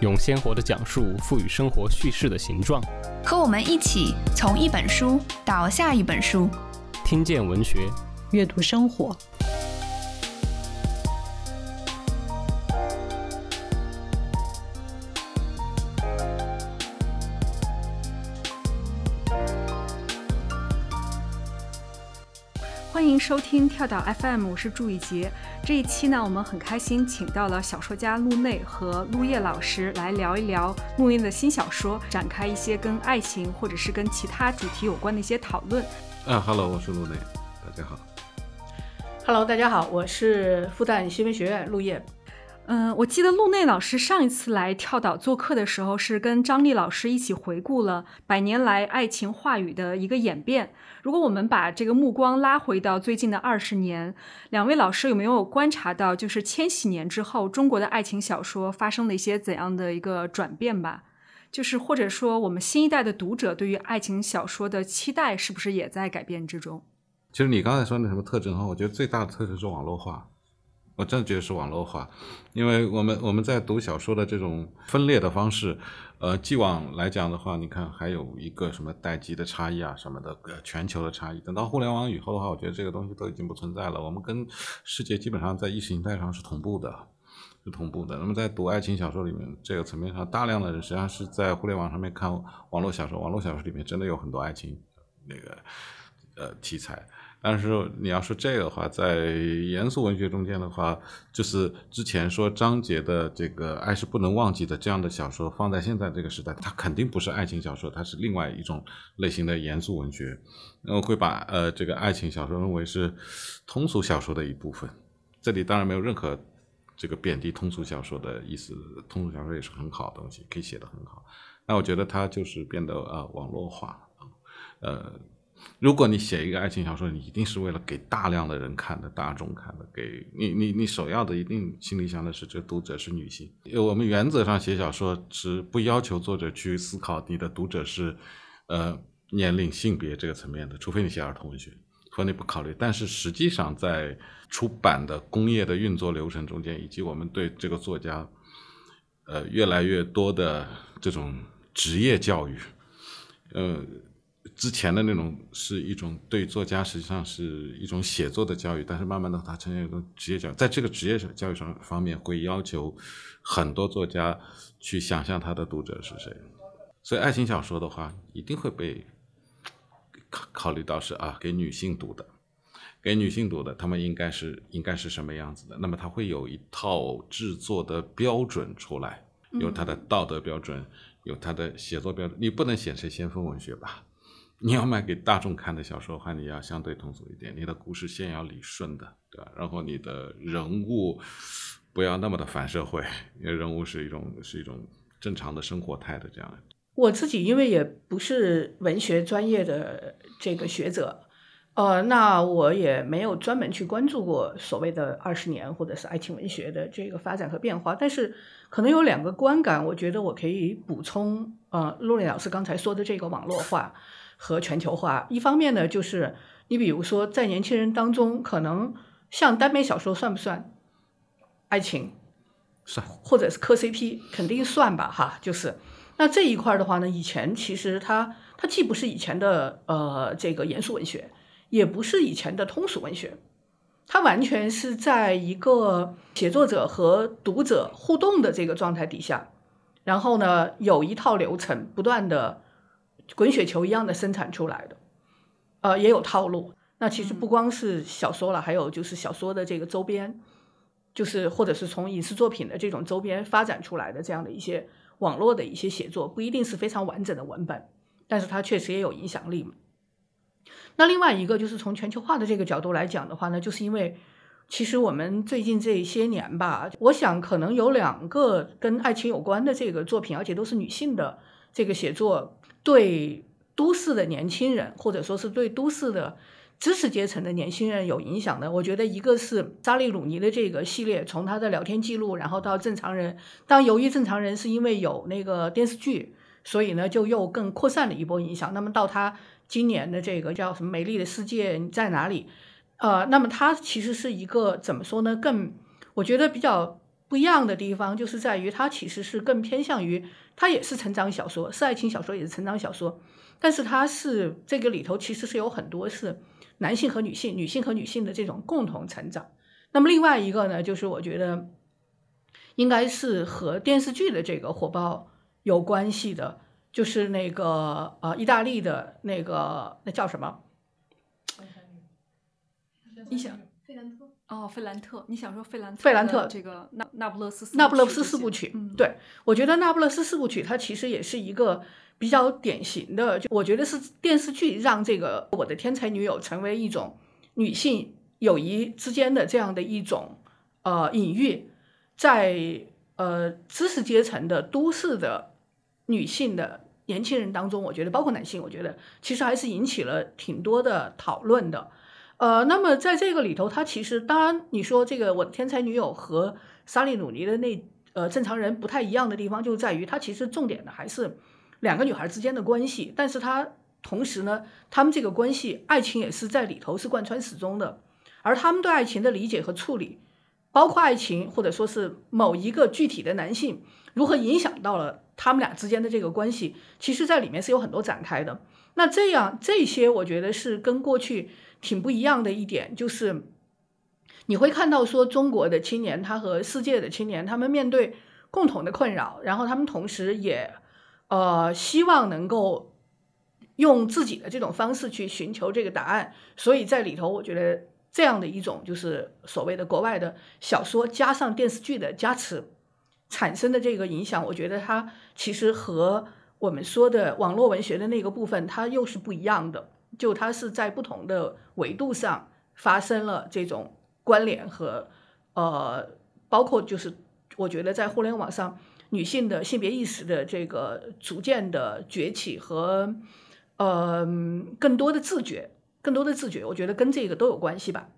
用鲜活的讲述赋予生活叙事的形状。和我们一起从一本书到下一本书，听见文学，阅读生活。收听跳岛 FM，我是祝雨杰。这一期呢，我们很开心请到了小说家陆内和陆叶老师来聊一聊陆内的新小说，展开一些跟爱情或者是跟其他主题有关的一些讨论。啊哈喽，我是陆内，大家好。Hello，大家好，我是复旦新闻学院陆叶。嗯，我记得陆内老师上一次来跳岛做客的时候，是跟张丽老师一起回顾了百年来爱情话语的一个演变。如果我们把这个目光拉回到最近的二十年，两位老师有没有观察到，就是千禧年之后，中国的爱情小说发生了一些怎样的一个转变吧？就是或者说，我们新一代的读者对于爱情小说的期待，是不是也在改变之中？其实你刚才说那什么特征哈，我觉得最大的特征是网络化。我真的觉得是网络化，因为我们我们在读小说的这种分裂的方式，呃，既往来讲的话，你看还有一个什么代际的差异啊什么的，呃，全球的差异。等到互联网以后的话，我觉得这个东西都已经不存在了。我们跟世界基本上在意识形态上是同步的，是同步的。那么在读爱情小说里面，这个层面上，大量的人实际上是在互联网上面看网络小说，网络小说里面真的有很多爱情那个呃题材。但是你要说这个的话，在严肃文学中间的话，就是之前说张杰的这个《爱是不能忘记的》这样的小说，放在现在这个时代，它肯定不是爱情小说，它是另外一种类型的严肃文学。那会把呃这个爱情小说认为是通俗小说的一部分。这里当然没有任何这个贬低通俗小说的意思，通俗小说也是很好的东西，可以写得很好。那我觉得它就是变得呃网络化呃。如果你写一个爱情小说，你一定是为了给大量的人看的、大众看的，给你你你首要的一定心里想的是这读者是女性。我们原则上写小说是不要求作者去思考你的读者是呃年龄、性别这个层面的，除非你写儿童文学，否则你不考虑。但是实际上在出版的工业的运作流程中间，以及我们对这个作家呃越来越多的这种职业教育，呃。之前的那种是一种对作家实际上是一种写作的教育，但是慢慢的它呈现一种职业教育，在这个职业上教育上方面会要求很多作家去想象他的读者是谁，所以爱情小说的话一定会被考考虑到是啊给女性读的，给女性读的，他们应该是应该是什么样子的？那么它会有一套制作的标准出来，有它的道德标准，有它的写作标准，你不能写成先锋文学吧？你要卖给大众看的小说的话，你要相对通俗一点，你的故事线要理顺的，对吧？然后你的人物不要那么的反社会，因为人物是一种是一种正常的生活态的这样。我自己因为也不是文学专业的这个学者，呃，那我也没有专门去关注过所谓的二十年或者是爱情文学的这个发展和变化，但是可能有两个观感，我觉得我可以补充。呃，陆磊老师刚才说的这个网络化。和全球化，一方面呢，就是你比如说，在年轻人当中，可能像耽美小说算不算爱情？算，或者是磕 CP，肯定算吧，哈。就是那这一块的话呢，以前其实它它既不是以前的呃这个严肃文学，也不是以前的通俗文学，它完全是在一个写作者和读者互动的这个状态底下，然后呢，有一套流程不断的。滚雪球一样的生产出来的，呃，也有套路。那其实不光是小说了，还有就是小说的这个周边，就是或者是从影视作品的这种周边发展出来的这样的一些网络的一些写作，不一定是非常完整的文本，但是它确实也有影响力。那另外一个就是从全球化的这个角度来讲的话呢，就是因为其实我们最近这些年吧，我想可能有两个跟爱情有关的这个作品，而且都是女性的这个写作，对都市的年轻人，或者说是对都市的知识阶层的年轻人有影响的。我觉得一个是扎利鲁尼的这个系列，从他的聊天记录，然后到正常人。当由于正常人是因为有那个电视剧，所以呢就又更扩散了一波影响。那么到他今年的这个叫什么《美丽的世界你在哪里》。呃，那么它其实是一个怎么说呢？更我觉得比较不一样的地方，就是在于它其实是更偏向于，它也是成长小说，是爱情小说，也是成长小说，但是它是这个里头其实是有很多是男性和女性、女性和女性的这种共同成长。那么另外一个呢，就是我觉得应该是和电视剧的这个火爆有关系的，就是那个呃意大利的那个那叫什么？你想费兰特哦，费兰特，你想说费兰特？费兰特这个那那不勒斯那不勒斯四部曲，曲，对我觉得那不勒斯四部曲它其实也是一个比较典型的，就我觉得是电视剧让这个我的天才女友成为一种女性友谊之间的这样的一种呃隐喻，在呃知识阶层的都市的女性的年轻人当中，我觉得包括男性，我觉得其实还是引起了挺多的讨论的。呃，那么在这个里头，他其实当然你说这个我的天才女友和莎莉努尼的那呃正常人不太一样的地方，就在于他其实重点的还是两个女孩之间的关系，但是他同时呢，他们这个关系爱情也是在里头是贯穿始终的，而他们对爱情的理解和处理，包括爱情或者说是某一个具体的男性如何影响到了他们俩之间的这个关系，其实在里面是有很多展开的。那这样这些我觉得是跟过去。挺不一样的一点就是，你会看到说中国的青年他和世界的青年他们面对共同的困扰，然后他们同时也呃希望能够用自己的这种方式去寻求这个答案。所以在里头，我觉得这样的一种就是所谓的国外的小说加上电视剧的加持产生的这个影响，我觉得它其实和我们说的网络文学的那个部分它又是不一样的。就它是在不同的维度上发生了这种关联和呃，包括就是我觉得在互联网上女性的性别意识的这个逐渐的崛起和呃更多的自觉，更多的自觉，我觉得跟这个都有关系吧。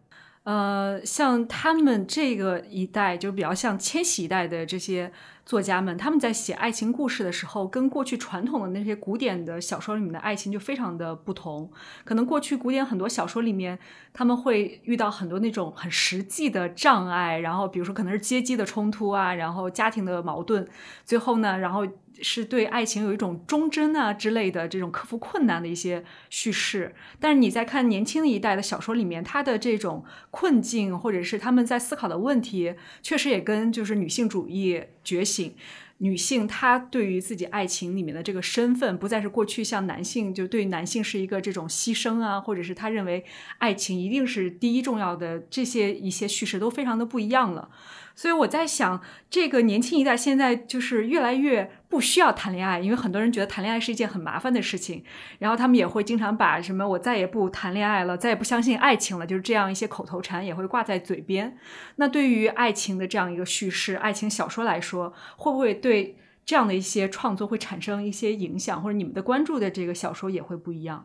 呃，像他们这个一代，就比较像千禧一代的这些。作家们他们在写爱情故事的时候，跟过去传统的那些古典的小说里面的爱情就非常的不同。可能过去古典很多小说里面，他们会遇到很多那种很实际的障碍，然后比如说可能是阶级的冲突啊，然后家庭的矛盾，最后呢，然后。是对爱情有一种忠贞啊之类的这种克服困难的一些叙事，但是你在看年轻一代的小说里面，他的这种困境或者是他们在思考的问题，确实也跟就是女性主义觉醒，女性她对于自己爱情里面的这个身份，不再是过去像男性就对男性是一个这种牺牲啊，或者是他认为爱情一定是第一重要的这些一些叙事都非常的不一样了。所以我在想，这个年轻一代现在就是越来越不需要谈恋爱，因为很多人觉得谈恋爱是一件很麻烦的事情，然后他们也会经常把什么“我再也不谈恋爱了，再也不相信爱情了”就是这样一些口头禅也会挂在嘴边。那对于爱情的这样一个叙事，爱情小说来说，会不会对这样的一些创作会产生一些影响，或者你们的关注的这个小说也会不一样？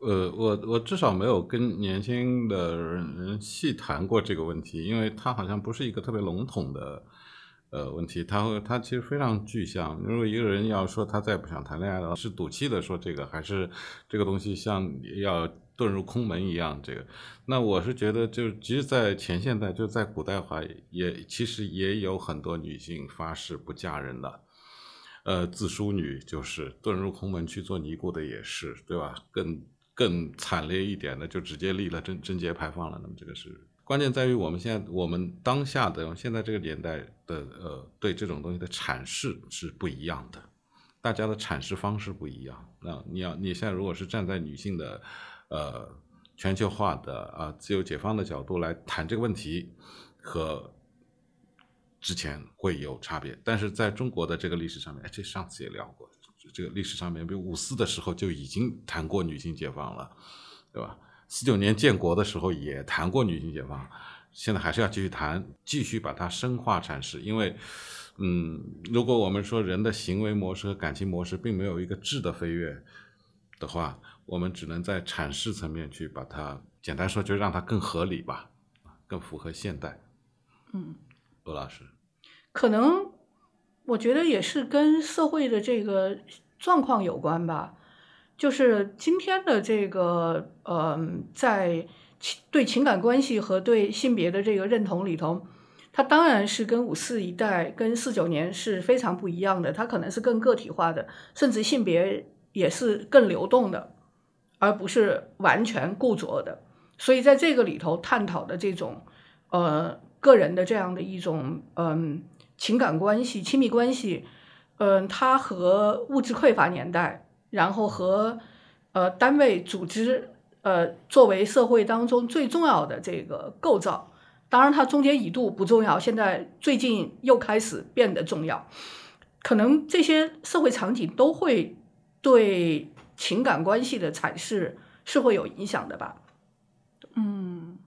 呃，我我至少没有跟年轻的人细谈过这个问题，因为它好像不是一个特别笼统的呃问题，它会它其实非常具象。如果一个人要说他再不想谈恋爱了，是赌气的说这个，还是这个东西像要遁入空门一样？这个，那我是觉得，就即使在前现代，就在古代话，也其实也有很多女性发誓不嫁人的，呃，自淑女就是遁入空门去做尼姑的也是，对吧？更更惨烈一点的，就直接立了贞贞节牌坊了。那么这个是关键在于我们现在我们当下的现在这个年代的呃对这种东西的阐释是不一样的，大家的阐释方式不一样。那你要你现在如果是站在女性的呃全球化的啊自由解放的角度来谈这个问题，和之前会有差别。但是在中国的这个历史上面，哎这上次也聊过。这个历史上面，比如五四的时候就已经谈过女性解放了，对吧？四九年建国的时候也谈过女性解放，现在还是要继续谈，继续把它深化阐释，因为，嗯，如果我们说人的行为模式和感情模式并没有一个质的飞跃的话，我们只能在阐释层面去把它，简单说就让它更合理吧，更符合现代。嗯，罗老师，可能我觉得也是跟社会的这个状况有关吧。就是今天的这个，嗯，在情对情感关系和对性别的这个认同里头，它当然是跟五四一代、跟四九年是非常不一样的。它可能是更个体化的，甚至性别也是更流动的，而不是完全固着的。所以在这个里头探讨的这种，呃，个人的这样的一种，嗯，情感关系、亲密关系，嗯，它和物质匮乏年代。然后和呃单位组织呃作为社会当中最重要的这个构造，当然它中间一度不重要，现在最近又开始变得重要。可能这些社会场景都会对情感关系的阐释是会有影响的吧？嗯，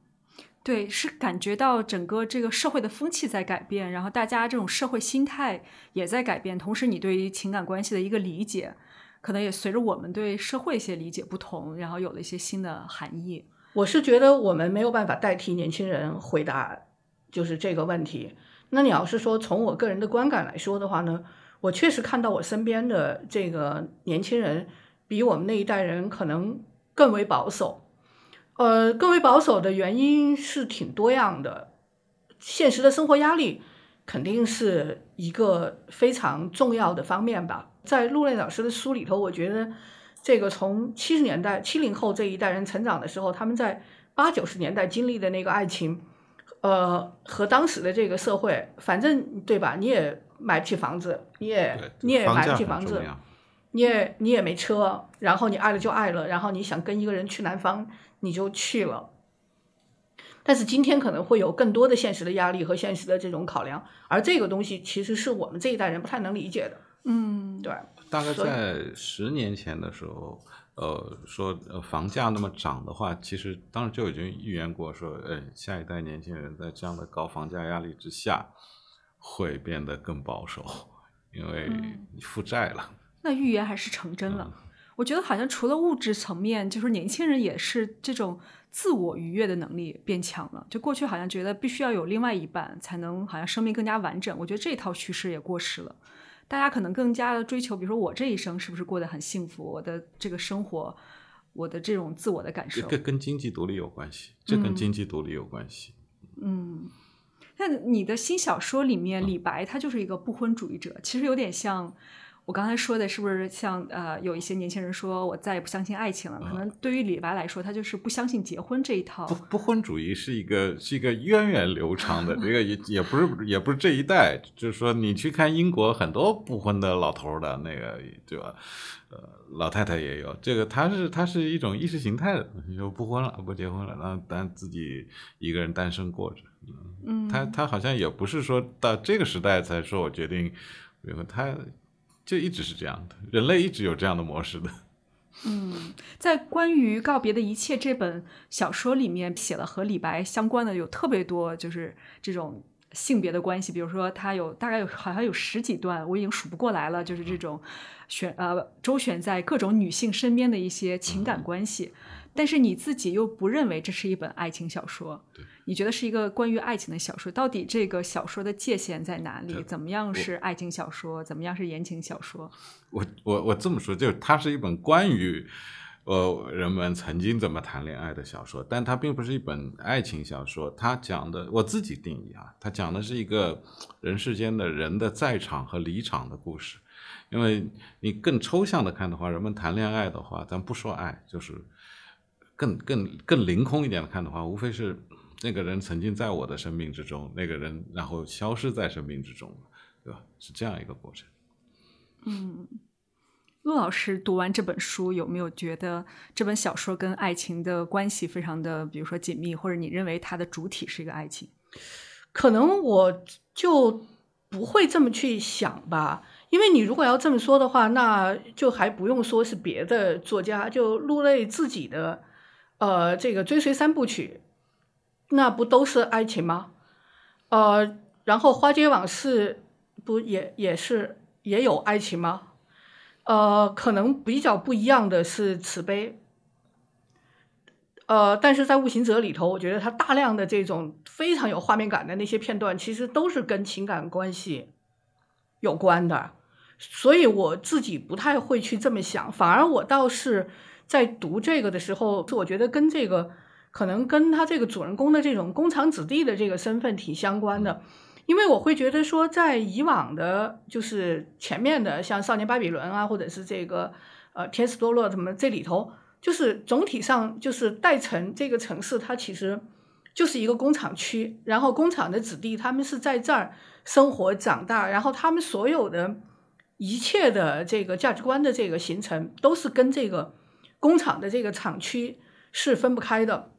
对，是感觉到整个这个社会的风气在改变，然后大家这种社会心态也在改变，同时你对于情感关系的一个理解。可能也随着我们对社会一些理解不同，然后有了一些新的含义。我是觉得我们没有办法代替年轻人回答就是这个问题。那你要是说从我个人的观感来说的话呢，我确实看到我身边的这个年轻人比我们那一代人可能更为保守。呃，更为保守的原因是挺多样的，现实的生活压力肯定是一个非常重要的方面吧。在陆内老师的书里头，我觉得这个从七十年代七零后这一代人成长的时候，他们在八九十年代经历的那个爱情，呃，和当时的这个社会，反正对吧？你也买不起房子，你也你也买不起房子，你也你也没车，然后你爱了就爱了，然后你想跟一个人去南方，你就去了。但是今天可能会有更多的现实的压力和现实的这种考量，而这个东西其实是我们这一代人不太能理解的。嗯，对。大概在十年前的时候，呃，说呃房价那么涨的话，其实当时就已经预言过，说，呃，下一代年轻人在这样的高房价压力之下，会变得更保守，因为你负债了。那预言还是成真了。我觉得好像除了物质层面，就是年轻人也是这种自我愉悦的能力变强了。就过去好像觉得必须要有另外一半才能好像生命更加完整，我觉得这套趋势也过时了。大家可能更加的追求，比如说我这一生是不是过得很幸福？我的这个生活，我的这种自我的感受，这跟经济独立有关系，这跟经济独立有关系。嗯，那你的新小说里面，李白他就是一个不婚主义者，其实有点像。我刚才说的是不是像呃，有一些年轻人说我再也不相信爱情了？可能对于李白来说，他就是不相信结婚这一套。不不婚主义是一个是一个源远流长的，这个也也不是也不是这一代，就是说你去看英国很多不婚的老头的那个对吧？呃，老太太也有这个，他是他是一种意识形态的，就不婚了不结婚了，然后但自己一个人单身过着。嗯，他他好像也不是说到这个时代才说我决定，比如他。就一直是这样的，人类一直有这样的模式的。嗯，在关于告别的一切这本小说里面，写了和李白相关的有特别多，就是这种性别的关系。比如说，他有大概有好像有十几段，我已经数不过来了。就是这种选呃周旋在各种女性身边的一些情感关系。但是你自己又不认为这是一本爱情小说，你觉得是一个关于爱情的小说？到底这个小说的界限在哪里？怎么样是爱情小说？怎么样是言情小说？我我我这么说，就是它是一本关于呃人们曾经怎么谈恋爱的小说，但它并不是一本爱情小说。它讲的我自己定义啊，它讲的是一个人世间的人的在场和离场的故事。因为你更抽象的看的话，人们谈恋爱的话，咱不说爱，就是。更更更凌空一点的看的话，无非是那个人曾经在我的生命之中，那个人然后消失在生命之中，对吧？是这样一个过程。嗯，陆老师读完这本书，有没有觉得这本小说跟爱情的关系非常的，比如说紧密，或者你认为它的主体是一个爱情？可能我就不会这么去想吧，因为你如果要这么说的话，那就还不用说是别的作家，就陆类自己的。呃，这个追随三部曲，那不都是爱情吗？呃，然后花街往事不也也是也有爱情吗？呃，可能比较不一样的是慈悲。呃，但是在《悟行者》里头，我觉得他大量的这种非常有画面感的那些片段，其实都是跟情感关系有关的。所以我自己不太会去这么想，反而我倒是在读这个的时候，我觉得跟这个可能跟他这个主人公的这种工厂子弟的这个身份挺相关的，因为我会觉得说，在以往的，就是前面的像《少年巴比伦》啊，或者是这个呃《天使堕落》什么这里头，就是总体上就是代城这个城市，它其实就是一个工厂区，然后工厂的子弟他们是在这儿生活长大，然后他们所有的。一切的这个价值观的这个形成，都是跟这个工厂的这个厂区是分不开的。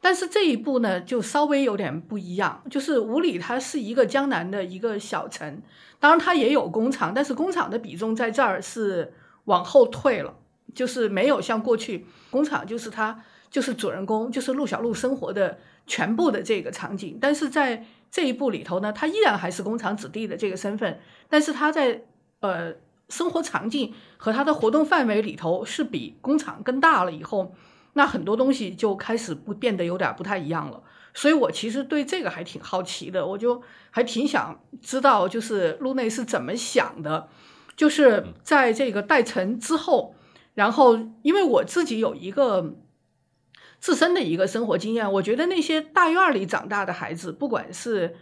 但是这一步呢，就稍微有点不一样，就是五里它是一个江南的一个小城，当然它也有工厂，但是工厂的比重在这儿是往后退了，就是没有像过去工厂就是它就是主人公就是陆小璐生活的全部的这个场景，但是在。这一步里头呢，他依然还是工厂子弟的这个身份，但是他在呃生活场景和他的活动范围里头是比工厂更大了以后，那很多东西就开始不变得有点不太一样了。所以我其实对这个还挺好奇的，我就还挺想知道，就是路内是怎么想的，就是在这个代城之后，然后因为我自己有一个。自身的一个生活经验，我觉得那些大院里长大的孩子，不管是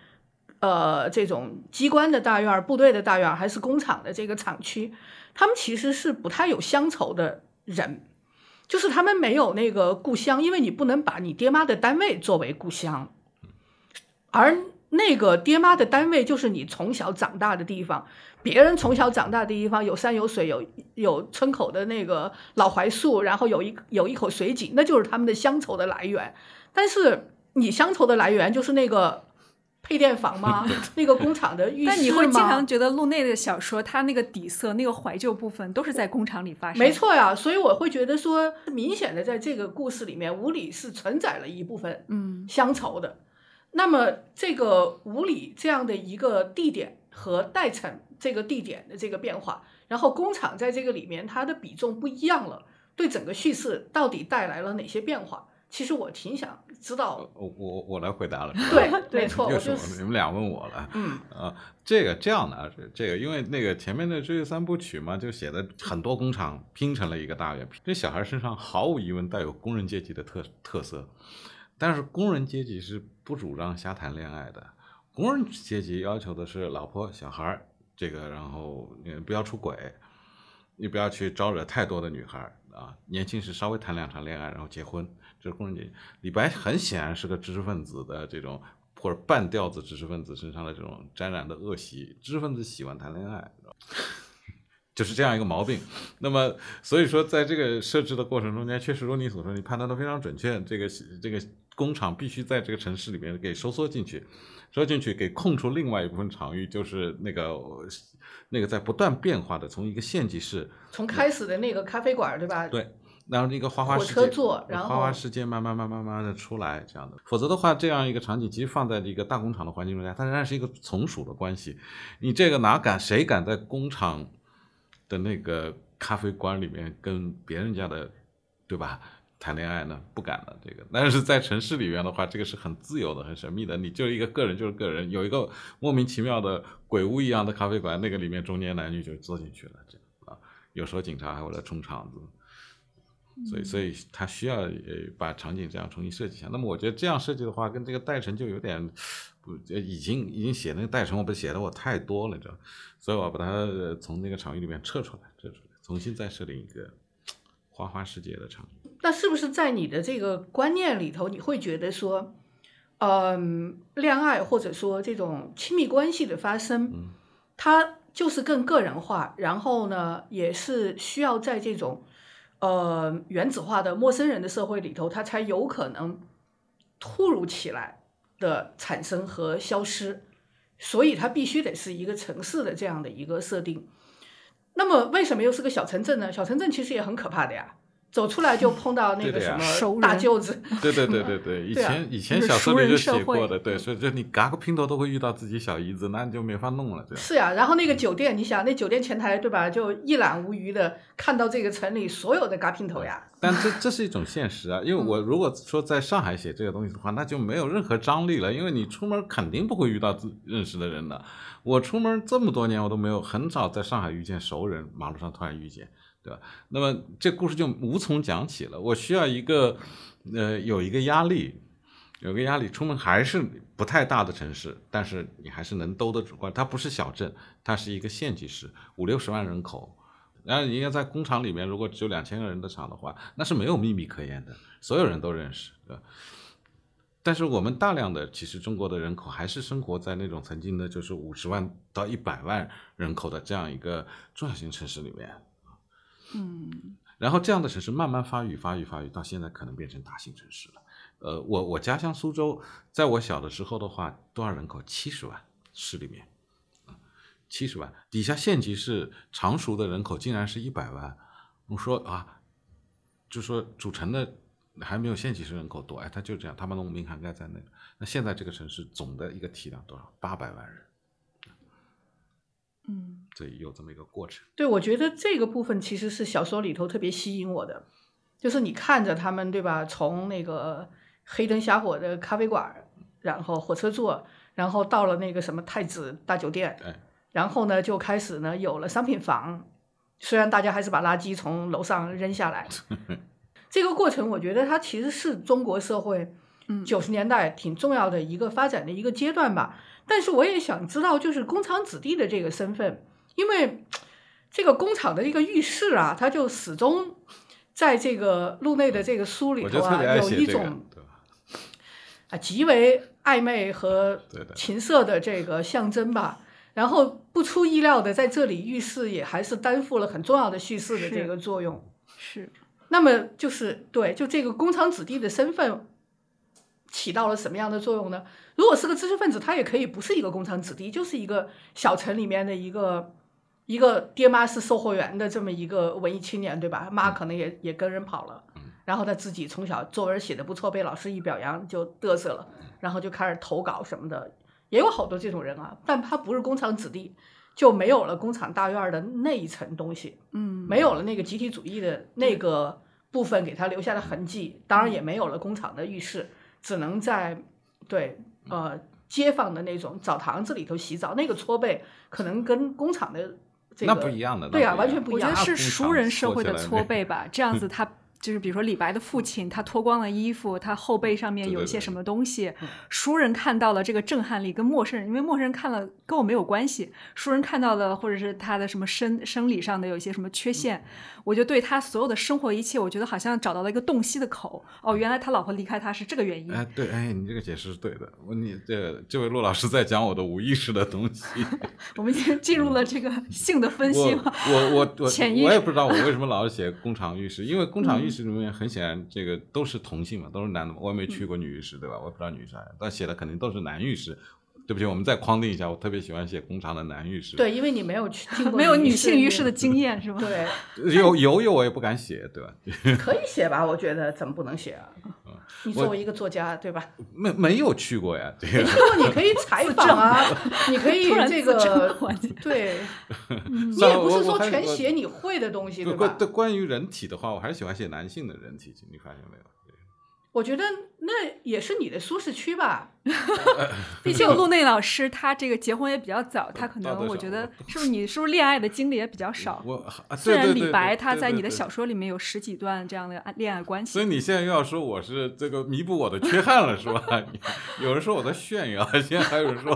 呃这种机关的大院、部队的大院，还是工厂的这个厂区，他们其实是不太有乡愁的人，就是他们没有那个故乡，因为你不能把你爹妈的单位作为故乡，而那个爹妈的单位就是你从小长大的地方。别人从小长大的地方有山有水有有村口的那个老槐树，然后有一有一口水井，那就是他们的乡愁的来源。但是你乡愁的来源就是那个配电房吗？那个工厂的浴室但你会经常觉得路内的小说，它那个底色、那个怀旧部分都是在工厂里发生。没错呀，所以我会觉得说，明显的在这个故事里面，五里是承载了一部分嗯乡愁的。那么这个五里这样的一个地点和代城。这个地点的这个变化，然后工厂在这个里面它的比重不一样了，对整个叙事到底带来了哪些变化？其实我挺想知道。我我我来回答了。对，没错，又是你们俩问我了。嗯啊，这个这样的啊，这个因为那个前面的追忆三部曲嘛，就写的很多工厂拼成了一个大圆。这小孩身上毫无疑问带有工人阶级的特特色，但是工人阶级是不主张瞎谈恋爱的，工人阶级要求的是老婆小孩。这个，然后你不要出轨，你不要去招惹太多的女孩啊。年轻时稍微谈两场恋爱，然后结婚，这是工人阶级。李白很显然是个知识分子的这种或者半吊子知识分子身上的这种沾染的恶习。知识分子喜欢谈恋爱，就是这样一个毛病。那么，所以说在这个设置的过程中间，确实如你所说，你判断的非常准确。这个这个工厂必须在这个城市里面给收缩进去。收进去，给空出另外一部分场域，就是那个那个在不断变化的，从一个县级市，从开始的那个咖啡馆，对吧？对，然后一个花花世界，然后花花世界慢慢慢慢慢慢的出来，这样的。否则的话，这样一个场景其实放在一个大工厂的环境中间，它仍然是一个从属的关系。你这个哪敢谁敢在工厂的那个咖啡馆里面跟别人家的，对吧？谈恋爱呢不敢的，这个，但是在城市里面的话，这个是很自由的、很神秘的。你就是一个个人就是个人，有一个莫名其妙的鬼屋一样的咖啡馆，那个里面中年男女就坐进去了，这样啊。有时候警察还会来冲场子，所以，所以他需要呃把场景这样重新设计一下。那么我觉得这样设计的话，跟这个代成就有点不，已经已经写那个代城，我不写的我太多了，知道所以我把它从那个场域里面撤出来，撤出来，重新再设定一个花花世界的场景。那是不是在你的这个观念里头，你会觉得说，嗯，恋爱或者说这种亲密关系的发生，它就是更个人化，然后呢，也是需要在这种呃原子化的陌生人的社会里头，它才有可能突如其来的产生和消失，所以它必须得是一个城市的这样的一个设定。那么为什么又是个小城镇呢？小城镇其实也很可怕的呀。走出来就碰到那个什么大舅子，对对对对 对，以前以前小说里就写过的，对，所以就你嘎个姘头都会遇到自己小姨子，那你就没法弄了，这样。是呀、然后那个酒店，你想那酒店前台对吧，就一览无余的看到这个城里所有的嘎姘头呀。但这这是一种现实啊，因为我如果说在上海写这个东西的话，那就没有任何张力了，因为你出门肯定不会遇到自认识的人的。我出门这么多年，我都没有很少在上海遇见熟人，马路上突然遇见，对吧？那么这故事就无从讲起了。我需要一个，呃，有一个压力，有个压力。出门还是不太大的城市，但是你还是能兜得住。它不是小镇，它是一个县级市，五六十万人口。然后人家在工厂里面，如果只有两千个人的厂的话，那是没有秘密可言的，所有人都认识，对吧？但是我们大量的其实中国的人口还是生活在那种曾经的就是五十万到一百万人口的这样一个中小型城市里面，嗯，然后这样的城市慢慢发育、发育、发育，到现在可能变成大型城市了。呃，我我家乡苏州，在我小的时候的话，多少人口？七十万，市里面，七十万，底下县级市常熟的人口竟然是一百万。我说啊，就说主城的还没有县级市人口多，哎，他就这样，他把农民涵盖在内。那现在这个城市总的一个体量多少？八百万人，嗯，所以有这么一个过程。对，我觉得这个部分其实是小说里头特别吸引我的，就是你看着他们对吧，从那个黑灯瞎火的咖啡馆，然后火车座，然后到了那个什么太子大酒店，哎然后呢就开始呢有了商品房，虽然大家还是把垃圾从楼上扔下来，这个过程我觉得它其实是中国社会嗯九十年代挺重要的一个发展的一个阶段吧。但是我也想知道，就是工厂子弟的这个身份，因为这个工厂的一个浴室啊，它就始终在这个路内的这个书里头啊，有一种，啊极为暧昧和情色的这个象征吧。然后不出意料的，在这里浴室也还是担负了很重要的叙事的这个作用。是，那么就是对，就这个工厂子弟的身份起到了什么样的作用呢？如果是个知识分子，他也可以不是一个工厂子弟，就是一个小城里面的一个一个爹妈是售货员的这么一个文艺青年，对吧？妈可能也也跟人跑了，然后他自己从小作文写的不错，被老师一表扬就嘚瑟了，然后就开始投稿什么的，也有好多这种人啊，但他不是工厂子弟，就没有了工厂大院的那一层东西。嗯，没有了那个集体主义的那个部分给他留下的痕迹，当然也没有了工厂的浴室，只能在对呃街坊的那种澡堂子里头洗澡，那个搓背可能跟工厂的这个那不一样的，对啊完全不一样我觉得是熟人社会的搓背吧，这样子 他。就是比如说李白的父亲，他脱光了衣服，他后背上面有一些什么东西，熟人看到了这个震撼力，跟陌生人，因为陌生人看了跟我没有关系，熟人看到了或者是他的什么生生理上的有一些什么缺陷，我就对他所有的生活一切，我觉得好像找到了一个洞悉的口。哦，原来他老婆离开他是这个原因。哎，对，哎，你这个解释是对的。我你这这位陆老师在讲我的无意识的东西。我们已经进入了这个性的分析我了。我我我我也不知道我为什么老是写工厂浴室，因为工厂浴室里面很显然这个都是同性嘛，都是男的嘛。我也没去过女浴室，对吧？我也不知道女浴室啥样，但写的肯定都是男浴室。对不起，我们再框定一下，我特别喜欢写工厂的男浴室。，对，因为你没有去过 没有女性浴室的经验是吧？对，有有有我也不敢写，对吧？可以写吧？我觉得怎么不能写啊？你作为一个作家，对吧？没没有去过呀，这个没去过，你可以采访啊，你可以这个对，你也不是说全写你会的东西，对吧？关对关于人体的话，我还是喜欢写男性的人体，你发现没有？我觉得那也是你的舒适区吧。毕竟陆内老师他这个结婚也比较早，他可能我觉得是不是你是不是恋爱的经历也比较少？我啊虽然李白他在你的小说里面有十几段这样的恋爱关系所以，你现在又要说我是这个弥补我的缺憾了，是吧？有人说我在炫耀，现在还有人说，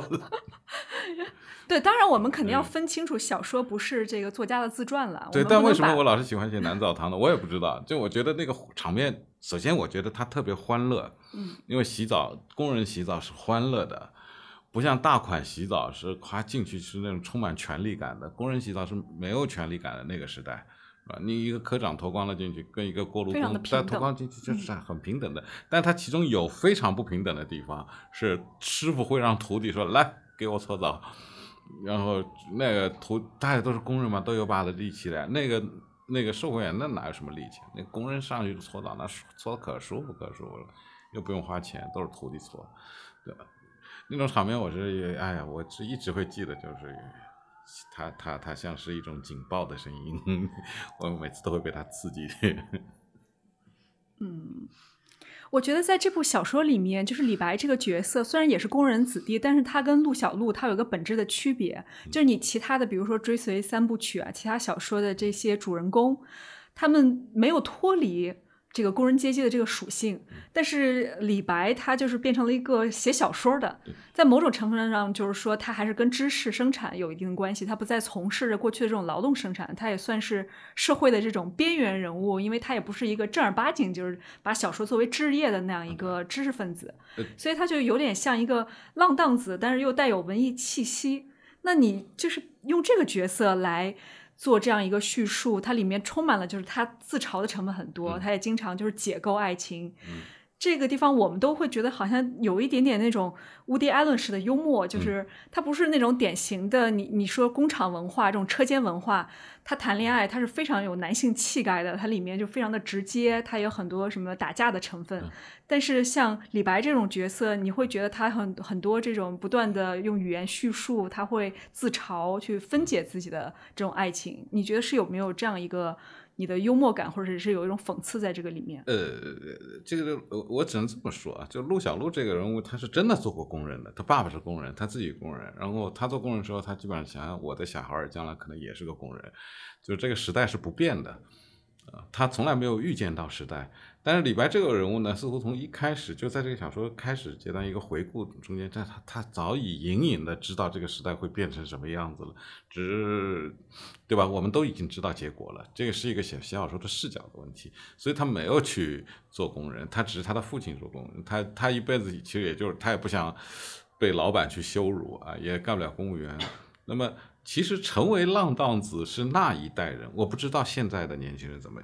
对，当然我们肯定要嗯分清楚，小说不是这个作家的自传了。对，但为什么我老是喜欢写男澡堂呢？我也不知道。就我觉得那个场面，首先我觉得它特别欢乐，嗯，因为洗澡，工人洗澡是欢乐的，不像大款洗澡是夸进去是那种充满权力感的，工人洗澡是没有权力感的那个时代。啊，你一个科长脱光了进去，跟一个锅炉工的平等嗯再脱光进去就是很平等的，但它其中有非常不平等的地方，是师傅会让徒弟说来给我搓澡，然后那个徒大家都是工人嘛，都有把的力气的，那个那个售货员那哪有什么力气？那工人上去搓澡，那搓的可舒服可舒服了，又不用花钱，都是徒弟搓，对吧？那种场面我是哎呀，我是一直会记得，就是他他他像是一种警报的声音，我每次都会被他刺激。嗯。我觉得在这部小说里面，就是李白这个角色，虽然也是工人子弟，但是他跟陆小璐他有个本质的区别，就是你其他的，比如说追随三部曲啊，其他小说的这些主人公，他们没有脱离。这个工人阶级的这个属性，但是李白他就是变成了一个写小说的，在某种程度上，就是说他还是跟知识生产有一定的关系，他不再从事着过去的这种劳动生产，他也算是社会的这种边缘人物，因为他也不是一个正儿八经就是把小说作为职业的那样一个知识分子，所以他就有点像一个浪荡子，但是又带有文艺气息。那你就是用这个角色来。做这样一个叙述，它里面充满了就是他自嘲的成分很多，他也经常就是解构爱情。这个地方我们都会觉得好像有一点点那种乌迪艾伦式的幽默，就是他不是那种典型的你你说工厂文化这种车间文化。他谈恋爱，他是非常有男性气概的，他里面就非常的直接，他有很多什么打架的成分。但是像李白这种角色，你会觉得他很很多这种不断的用语言叙述，他会自嘲去分解自己的这种爱情。你觉得是有没有这样一个你的幽默感，或者是有一种讽刺在这个里面？呃，这个我只能这么说啊，就陆小璐这个人物，他是真的做过工人的，他爸爸是工人，他自己工人，然后他做工人时候，他基本上想想我的小孩将来可能也是个工人。就是这个时代是不变的，啊，他从来没有预见到时代。但是李白这个人物呢，似乎从一开始就在这个小说开始阶段一个回顾中间，但他他早已隐隐的知道这个时代会变成什么样子了，只是，对吧？我们都已经知道结果了。这个是一个写写小说的视角的问题，所以他没有去做工人，他只是他的父亲做工人。他他一辈子其实也就是他也不想被老板去羞辱啊，也干不了公务员。那么。其实成为浪荡子是那一代人，我不知道现在的年轻人怎么。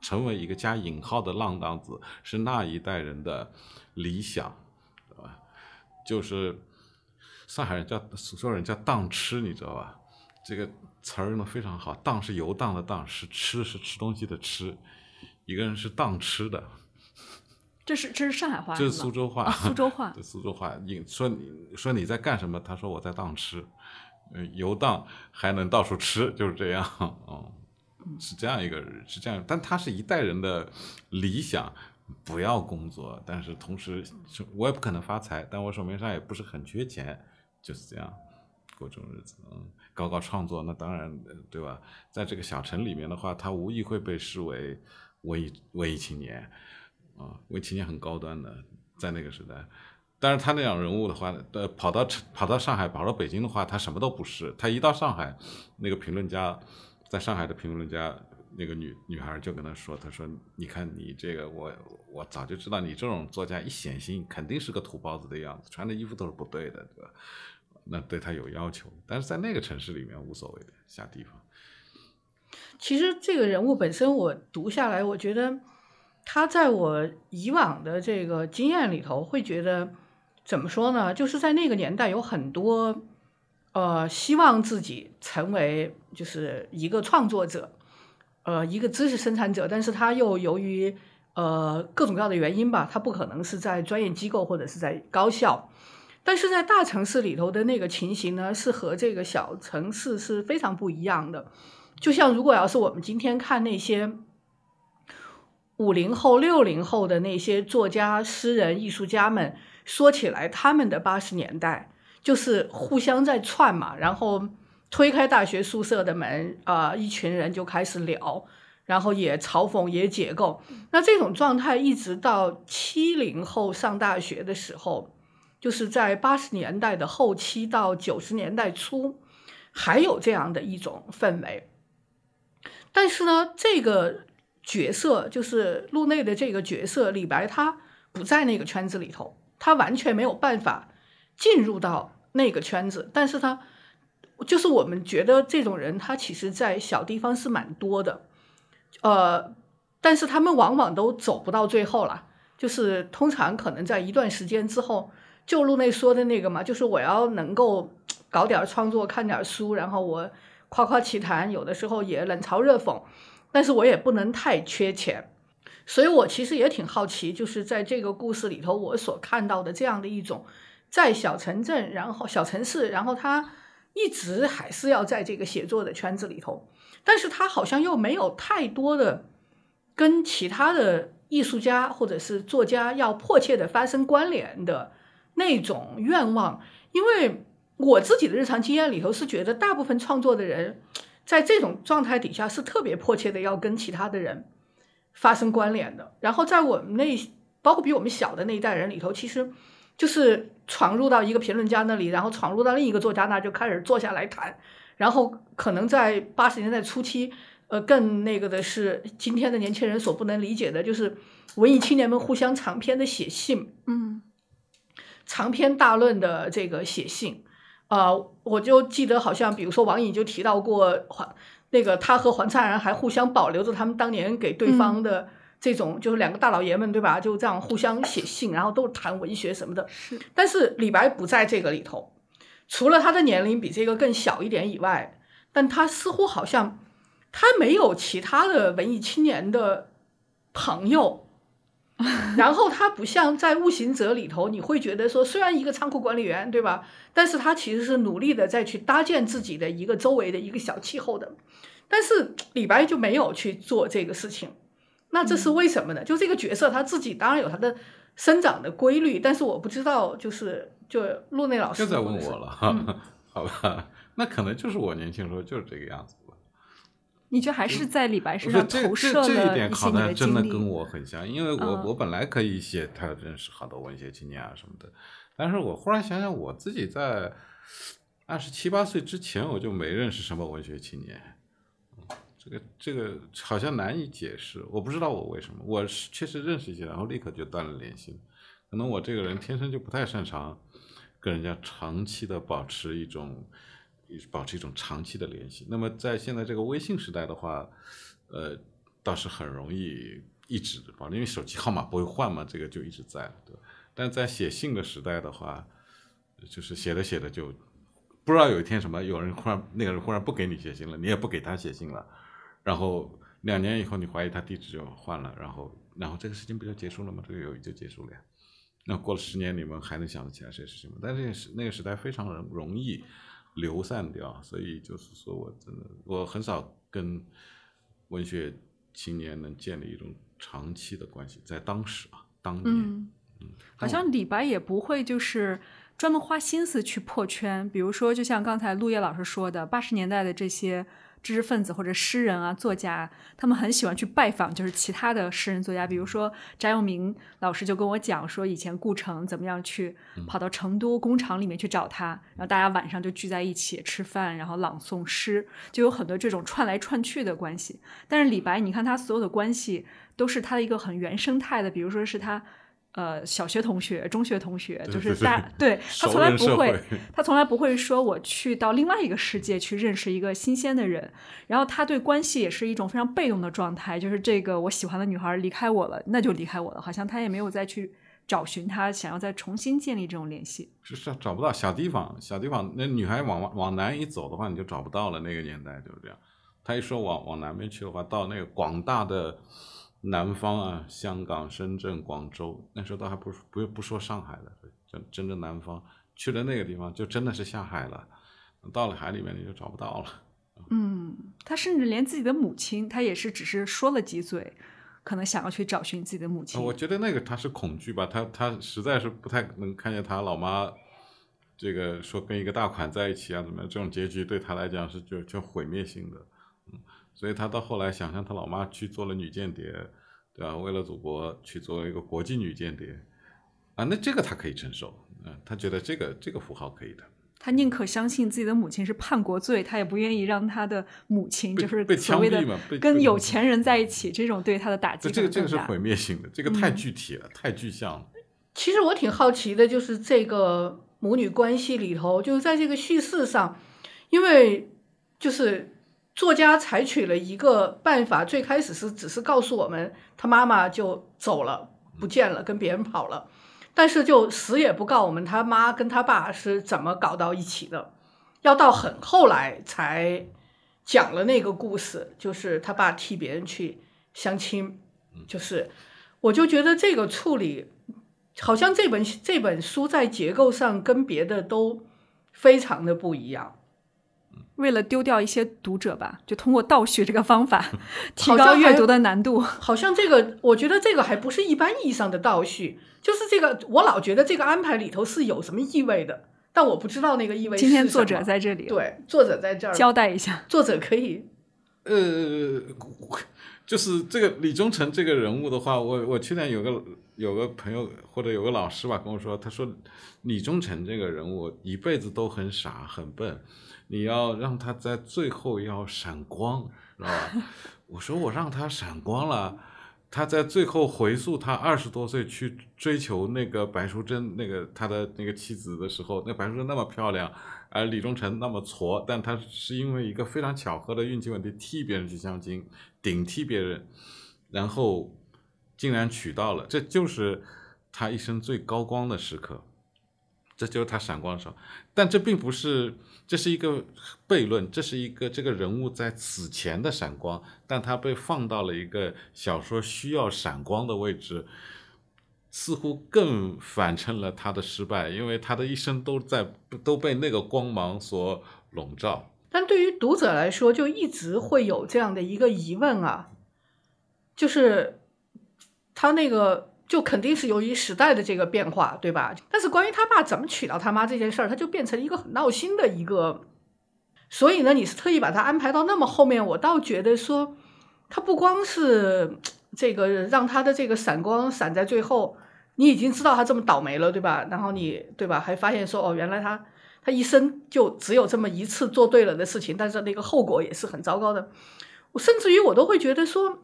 成为一个加引号的浪荡子是那一代人的理想，对吧？就是上海人叫苏州人叫荡吃，你知道吧？这个词儿用的非常好，荡是游荡的荡，是吃是吃东西的吃。一个人是荡吃的，这是这是上海话，这是苏州话，苏州话，苏州话。你说你说你在干什么？他说我在荡吃。游荡还能到处吃，就是这样，哦，是这样一个，是这样，但他是一代人的理想，不要工作，但是同时我也不可能发财，但我手面上也不是很缺钱，就是这样过这种日子，嗯，搞搞创作，那当然对吧？在这个小城里面的话，他无疑会被视为文艺文艺青年，啊，文艺青年很高端的，在那个时代。但是他那样人物的话，呃，跑到跑到上海，跑到北京的话，他什么都不是。他一到上海，那个评论家，在上海的评论家，那个女女孩就跟他说：“他说，你看你这个，我我早就知道你这种作家一显形，肯定是个土包子的样子，穿的衣服都是不对的，对吧？那对他有要求。但是在那个城市里面无所谓的下地方。其实这个人物本身，我读下来，我觉得他在我以往的这个经验里头，会觉得。怎么说呢？就是在那个年代，有很多，呃，希望自己成为就是一个创作者，呃，一个知识生产者，但是他又由于呃各种各样的原因吧，他不可能是在专业机构或者是在高校，但是在大城市里头的那个情形呢，是和这个小城市是非常不一样的。就像如果要是我们今天看那些五零后、六零后的那些作家、诗人、艺术家们。说起来，他们的八十年代就是互相在串嘛，然后推开大学宿舍的门啊，一群人就开始聊，然后也嘲讽，也解构。那这种状态一直到七零后上大学的时候，就是在八十年代的后期到九十年代初，还有这样的一种氛围。但是呢，这个角色就是路内的这个角色李白，他不在那个圈子里头。他完全没有办法进入到那个圈子，但是他就是我们觉得这种人，他其实在小地方是蛮多的，呃，但是他们往往都走不到最后了，就是通常可能在一段时间之后，就路内说的那个嘛，就是我要能够搞点创作，看点书，然后我夸夸其谈，有的时候也冷嘲热讽，但是我也不能太缺钱。所以我其实也挺好奇，就是在这个故事里头，我所看到的这样的一种，在小城镇，然后小城市，然后他一直还是要在这个写作的圈子里头，但是他好像又没有太多的跟其他的艺术家或者是作家要迫切的发生关联的那种愿望，因为我自己的日常经验里头是觉得，大部分创作的人在这种状态底下是特别迫切的要跟其他的人。发生关联的，然后在我们那，包括比我们小的那一代人里头，其实就是闯入到一个评论家那里，然后闯入到另一个作家那，就开始坐下来谈。然后可能在八十年代初期，呃，更那个的是今天的年轻人所不能理解的，就是文艺青年们互相长篇的写信，嗯，长篇大论的这个写信。啊，我就记得好像，比如说王颖就提到过。还那个他和黄灿然还互相保留着他们当年给对方的这种，就是两个大老爷们对吧？就这样互相写信，然后都谈文学什么的。是，但是李白不在这个里头，除了他的年龄比这个更小一点以外，但他似乎好像他没有其他的文艺青年的朋友。然后他不像在《悟行者》里头，你会觉得说，虽然一个仓库管理员对吧？但是他其实是努力的在去搭建自己的一个周围的一个小气候的。但是李白就没有去做这个事情，那这是为什么呢？就这个角色他自己当然有他的生长的规律，但是我不知道，就是就陆内老师又在问我了，好吧？那可能就是我年轻时候就是这个样子吧。你觉得还是在李白身上投射了这一点，好像真的经历跟我很像，因为我我本来可以写他认识好多文学青年啊什么的，但是我忽然想想，我自己在二十七八岁之前，我就没认识什么文学青年。这个这个好像难以解释，我不知道我为什么，我是确实认识一些，然后立刻就断了联系。可能我这个人天生就不太擅长跟人家长期的保持一种保持一种长期的联系。那么在现在这个微信时代的话，呃，倒是很容易一直保，因为手机号码不会换嘛，这个就一直在，对吧？但在写信的时代的话，就是写着写着就不知道有一天什么，有人忽然那个人忽然不给你写信了，你也不给他写信了。然后两年以后，你怀疑他地址就换了，然后然后这个事情不就结束了吗？这个友谊就结束了呀。那过了十年，你们还能想得起来谁是谁吗？但是时那个时代非常容容易流散掉，所以就是说我真的我很少跟文学青年能建立一种长期的关系，在当时啊，当年，嗯，好像李白也不会就是专门花心思去破圈，比如说就像刚才陆叶老师说的，八十年代的这些。知识分子或者诗人啊，作家，他们很喜欢去拜访，就是其他的诗人作家，比如说翟永明老师就跟我讲说，以前顾城怎么样去跑到成都工厂里面去找他，然后大家晚上就聚在一起吃饭，然后朗诵诗，就有很多这种串来串去的关系。但是李白，你看他所有的关系都是他的一个很原生态的，比如说是他。呃，小学同学、中学同学，就是大对他从来不会，他从来不会说我去到另外一个世界去认识一个新鲜的人。然后他对关系也是一种非常被动的状态，就是这个我喜欢的女孩离开我了，那就离开我了，好像他也没有再去找寻他，想要再重新建立这种联系。是是找不到小地方，小地方那女孩往往南一走的话，你就找不到了。那个年代就是这样。他一说往往南边去的话，到那个广大的。南方啊，香港、深圳、广州，那时候都还不不不说上海了，真真正南方去了那个地方，就真的是下海了。到了海里面，你就找不到了。嗯，他甚至连自己的母亲，他也是只是说了几嘴，可能想要去找寻自己的母亲。我觉得那个他是恐惧吧，他他实在是不太能看见他老妈，这个说跟一个大款在一起啊，怎么样？这种结局对他来讲是就就毁灭性的。所以他到后来想象他老妈去做了女间谍，对吧？为了祖国去做一个国际女间谍，啊，那这个他可以承受，嗯，他觉得这个这个符号可以的。他宁可相信自己的母亲是叛国罪，他也不愿意让他的母亲就是被所谓的跟有钱人在一起，这种对他的打击这个这个是毁灭性的，这个太具体了，太具象了。其实我挺好奇的，就是这个母女关系里头，就是在这个叙事上，因为就是。作家采取了一个办法，最开始是只是告诉我们他妈妈就走了，不见了，跟别人跑了，但是就死也不告我们他妈跟他爸是怎么搞到一起的，要到很后来才讲了那个故事，就是他爸替别人去相亲，就是我就觉得这个处理，好像这本这本书在结构上跟别的都非常的不一样。为了丢掉一些读者吧，就通过倒叙这个方法 提高阅读的难度。好像这个，我觉得这个还不是一般意义上的倒叙，就是这个，我老觉得这个安排里头是有什么意味的，但我不知道那个意味是今天作者在这里对作者在这儿。交代一下，作者可以。呃，就是这个李忠诚这个人物的话，我我去年有个有个朋友或者有个老师吧跟我说，他说李忠诚这个人物一辈子都很傻很笨，你要让他在最后要闪光，知道吧？我说我让他闪光了。他在最后回溯他二十多岁去追求那个白淑贞，那个他的那个妻子的时候，那白淑贞那么漂亮，而李忠诚那么矬，但他是因为一个非常巧合的运气问题替别人去相亲，顶替别人，然后竟然娶到了，这就是他一生最高光的时刻，这就是他闪光的时候。但这并不是，这是一个悖论，这是一个这个人物在此前的闪光，但他被放到了一个小说需要闪光的位置，似乎更反衬了他的失败，因为他的一生都在都被那个光芒所笼罩。但对于读者来说，就一直会有这样的一个疑问啊，就是他那个就肯定是由于时代的这个变化，对吧？但是关于他爸怎么娶到他妈这件事儿，他就变成了一个很闹心的一个。所以呢，你是特意把他安排到那么后面，我倒觉得说，他不光是这个让他的这个闪光闪在最后，你已经知道他这么倒霉了，对吧？然后你对吧，还发现说哦，原来他。他一生就只有这么一次做对了的事情，但是那个后果也是很糟糕的。我甚至于我都会觉得说，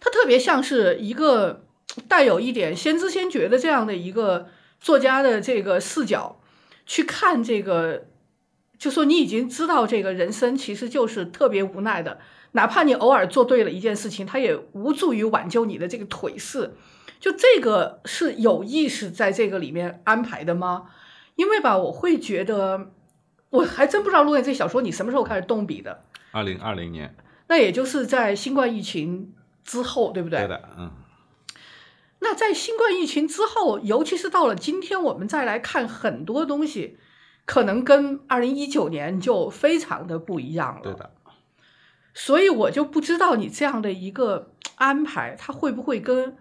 他特别像是一个带有一点先知先觉的这样的一个作家的这个视角去看这个，就说你已经知道这个人生其实就是特别无奈的，哪怕你偶尔做对了一件事情，他也无助于挽救你的这个颓势。就这个是有意识在这个里面安排的吗？因为吧，我会觉得，我还真不知道陆燕这小说你什么时候开始动笔的？二零二零年，那也就是在新冠疫情之后，对不对？对的，嗯。那在新冠疫情之后，尤其是到了今天，我们再来看很多东西，可能跟二零一九年就非常的不一样了。对的。所以我就不知道你这样的一个安排，它会不会跟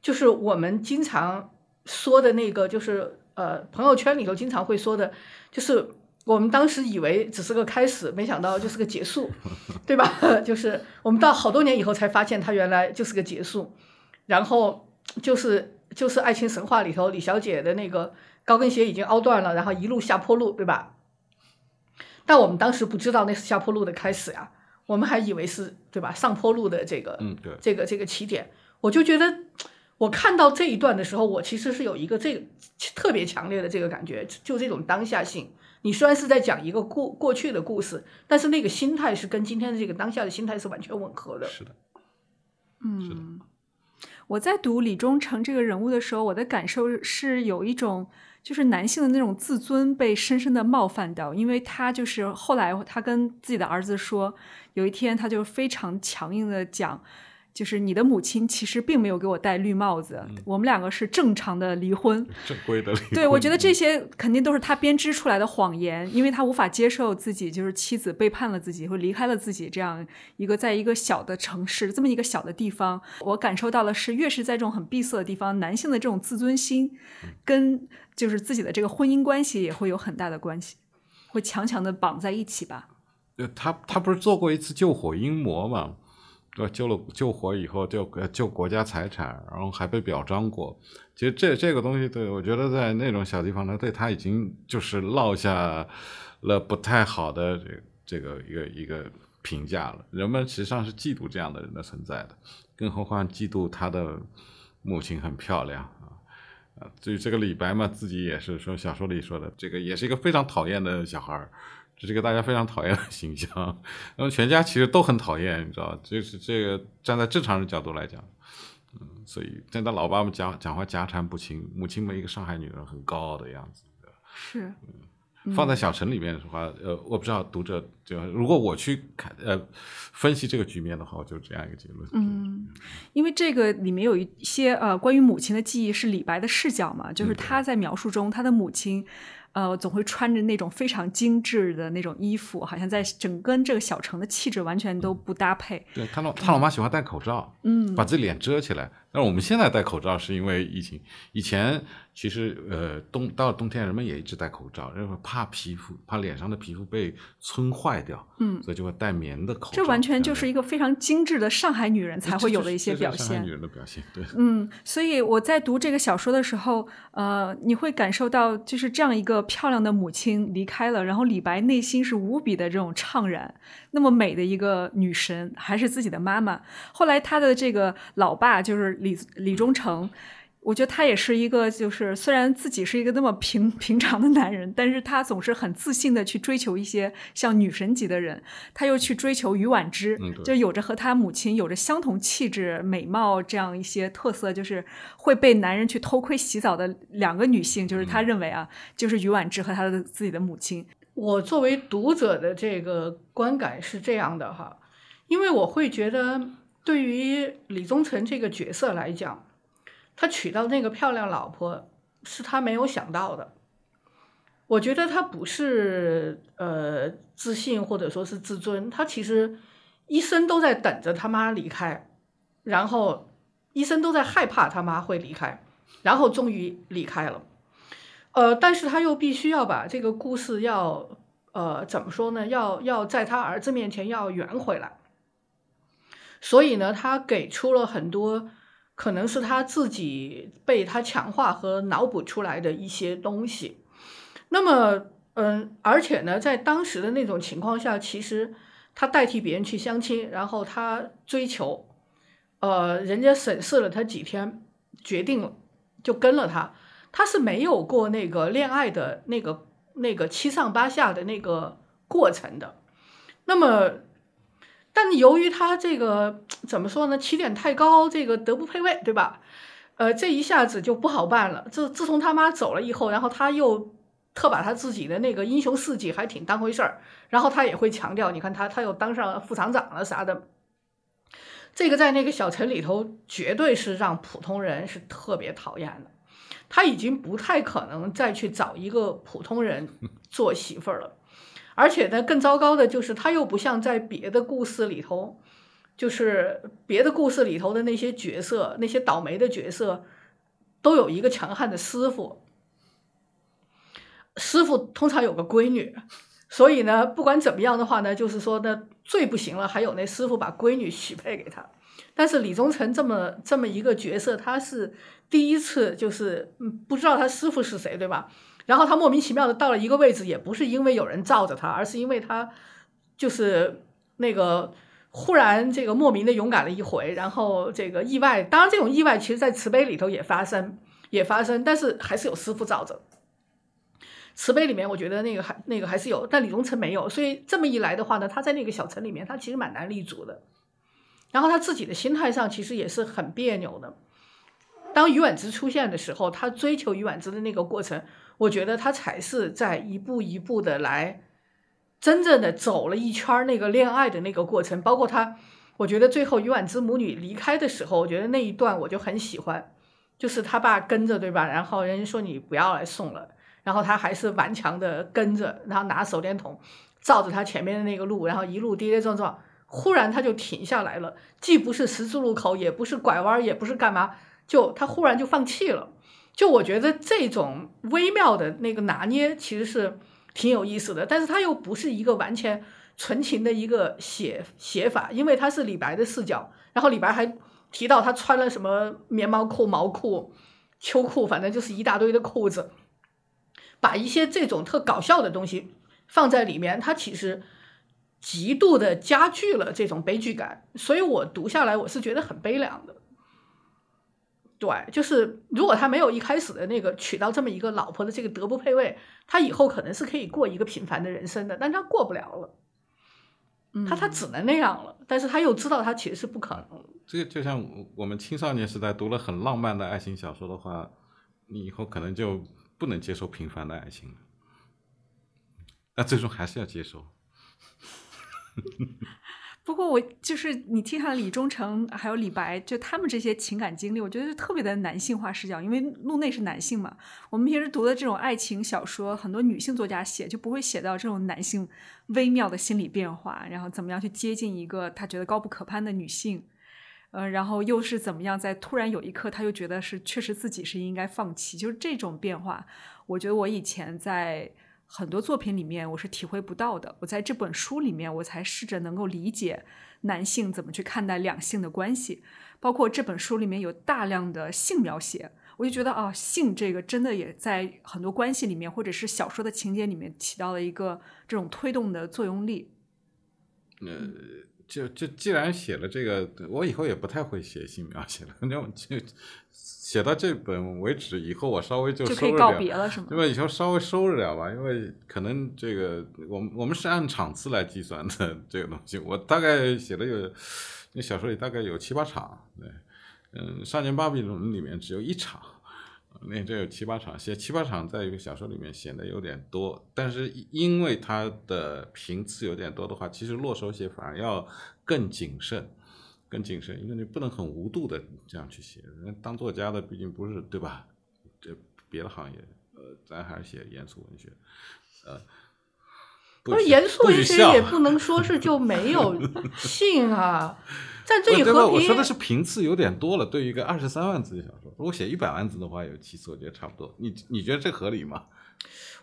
就是我们经常说的那个，就是。呃，朋友圈里头经常会说的，就是我们当时以为只是个开始，没想到就是个结束，对吧？就是我们到好多年以后才发现，它原来就是个结束。然后就是就是爱情神话里头李小姐的那个高跟鞋已经凹断了，然后一路下坡路，对吧？但我们当时不知道那是下坡路的开始呀，我们还以为是对吧上坡路的这个嗯对这个这个起点。我就觉得。我看到这一段的时候，我其实是有一个这个特别强烈的这个感觉，就这种当下性。你虽然是在讲一个过过去的故事，但是那个心态是跟今天的这个当下的心态是完全吻合的。是的，嗯，是的。我在读李忠诚这个人物的时候，我的感受是有一种，就是男性的那种自尊被深深的冒犯到，因为他就是后来他跟自己的儿子说，有一天他就非常强硬的讲。就是你的母亲其实并没有给我戴绿帽子，我们两个是正常的离婚，正规的离婚。对，我觉得这些肯定都是他编织出来的谎言，因为他无法接受自己就是妻子背叛了自己，或离开了自己这样一个在一个小的城市这么一个小的地方。我感受到的是，越是在这种很闭塞的地方，男性的这种自尊心跟就是自己的这个婚姻关系也会有很大的关系，会强强的绑在一起吧。呃，他他不是做过一次救火阴魔吗？对，救了救火以后就救国家财产，然后还被表彰过。其实这这个东西，对我觉得在那种小地方呢，对他已经就是落下了不太好的这这个一个一个评价了。人们实际上是嫉妒这样的人的存在的，更何况嫉妒他的母亲很漂亮啊啊！至于这个李白嘛，自己也是说小说里说的，这个也是一个非常讨厌的小孩儿。这是个大家非常讨厌的形象，那么全家其实都很讨厌，你知道，就是这个站在正常人角度来讲，嗯，所以现在老爸们讲讲话家产不清，母亲们一个上海女人很高傲的样子，是，放在小城里面的话，呃，我不知道读者就如果我去看呃分析这个局面的话，我就这样一个结论。嗯，因为这个里面有一些呃关于母亲的记忆是李白的视角嘛，就是他在描述中他的母亲。呃，总会穿着那种非常精致的那种衣服，好像在整跟这个小城的气质完全都不搭配。对他老他老妈喜欢戴口罩，嗯，把自己脸遮起来。但是我们现在戴口罩是因为疫情，以前其实呃冬到了冬天，人们也一直戴口罩，因为怕皮肤怕脸上的皮肤被撑坏掉，嗯，所以就会戴棉的口罩。这完全就是一个非常精致的上海女人才会有的一些表现。上海女人的表现，对。嗯，所以我在读这个小说的时候，呃，你会感受到就是这样一个漂亮的母亲离开了，然后李白内心是无比的这种怅然。那么美的一个女神，还是自己的妈妈。后来他的这个老爸就是。李李忠诚，我觉得他也是一个，就是虽然自己是一个那么平平常的男人，但是他总是很自信的去追求一些像女神级的人。他又去追求于婉之，就有着和他母亲有着相同气质、美貌这样一些特色，就是会被男人去偷窥洗澡的两个女性，就是他认为啊，就是于婉之和他的自己的母亲。我作为读者的这个观感是这样的哈，因为我会觉得。对于李宗盛这个角色来讲，他娶到那个漂亮老婆是他没有想到的。我觉得他不是呃自信或者说是自尊，他其实一生都在等着他妈离开，然后一生都在害怕他妈会离开，然后终于离开了。呃，但是他又必须要把这个故事要呃怎么说呢？要要在他儿子面前要圆回来。所以呢，他给出了很多可能是他自己被他强化和脑补出来的一些东西。那么，嗯，而且呢，在当时的那种情况下，其实他代替别人去相亲，然后他追求，呃，人家审视了他几天，决定了就跟了他。他是没有过那个恋爱的那个那个七上八下的那个过程的。那么。但由于他这个怎么说呢？起点太高，这个德不配位，对吧？呃，这一下子就不好办了。自自从他妈走了以后，然后他又特把他自己的那个英雄事迹还挺当回事儿，然后他也会强调，你看他他又当上副厂长了啥的。这个在那个小城里头，绝对是让普通人是特别讨厌的。他已经不太可能再去找一个普通人做媳妇儿了。而且呢，更糟糕的就是，他又不像在别的故事里头，就是别的故事里头的那些角色，那些倒霉的角色，都有一个强悍的师傅。师傅通常有个闺女，所以呢，不管怎么样的话呢，就是说呢，最不行了，还有那师傅把闺女许配给他。但是李宗盛这么这么一个角色，他是第一次，就是嗯，不知道他师傅是谁，对吧？然后他莫名其妙的到了一个位置，也不是因为有人罩着他，而是因为他就是那个忽然这个莫名的勇敢了一回，然后这个意外，当然这种意外其实在慈悲里头也发生，也发生，但是还是有师傅罩着。慈悲里面我觉得那个还那个还是有，但李宗成没有，所以这么一来的话呢，他在那个小城里面他其实蛮难立足的，然后他自己的心态上其实也是很别扭的。当于婉之出现的时候，他追求于婉之的那个过程。我觉得他才是在一步一步的来，真正的走了一圈那个恋爱的那个过程，包括他，我觉得最后于婉之母女离开的时候，我觉得那一段我就很喜欢，就是他爸跟着对吧？然后人家说你不要来送了，然后他还是顽强的跟着，然后拿手电筒照着他前面的那个路，然后一路跌跌撞撞，忽然他就停下来了，既不是十字路口，也不是拐弯，也不是干嘛，就他忽然就放弃了。就我觉得这种微妙的那个拿捏其实是挺有意思的，但是它又不是一个完全纯情的一个写写法，因为它是李白的视角，然后李白还提到他穿了什么棉毛裤、毛裤、秋裤，反正就是一大堆的裤子，把一些这种特搞笑的东西放在里面，它其实极度的加剧了这种悲剧感，所以我读下来我是觉得很悲凉的。对，就是如果他没有一开始的那个娶到这么一个老婆的这个德不配位，他以后可能是可以过一个平凡的人生的，但他过不了了，他他只能那样了，但是他又知道他其实是不可能。这个就像我们青少年时代读了很浪漫的爱情小说的话，你以后可能就不能接受平凡的爱情了。那最终还是要接受。不过我就是你听下李忠诚还有李白，就他们这些情感经历，我觉得是特别的男性化视角，因为路内是男性嘛。我们平时读的这种爱情小说，很多女性作家写就不会写到这种男性微妙的心理变化，然后怎么样去接近一个他觉得高不可攀的女性，呃，然后又是怎么样在突然有一刻他又觉得是确实自己是应该放弃，就是这种变化，我觉得我以前在。很多作品里面我是体会不到的，我在这本书里面我才试着能够理解男性怎么去看待两性的关系，包括这本书里面有大量的性描写，我就觉得啊，性这个真的也在很多关系里面或者是小说的情节里面起到了一个这种推动的作用力。呃，就就既然写了这个，我以后也不太会写性描写了，那我就。写到这本为止以后，我稍微就可以告别了，是吗？因为以后稍微收着点吧，因为可能这个我们我们是按场次来计算的 这个东西，我大概写了有那小说里大概有七八场，对，嗯，《少年巴比伦》里面只有一场，那这有七八场，写七八场在一个小说里面显得有点多，但是因为它的频次有点多的话，其实落手写反而要更谨慎。更谨慎，因为你不能很无度的这样去写。人当作家的毕竟不是对吧？这别的行业，呃，咱还是写严肃文学，呃，不是严肃文学也不能说是就没有性啊。在这里和我说的是频次有点多了。对于一个二十三万字的小说，如果写一百万字的话，有七次，我觉得差不多。你你觉得这合理吗？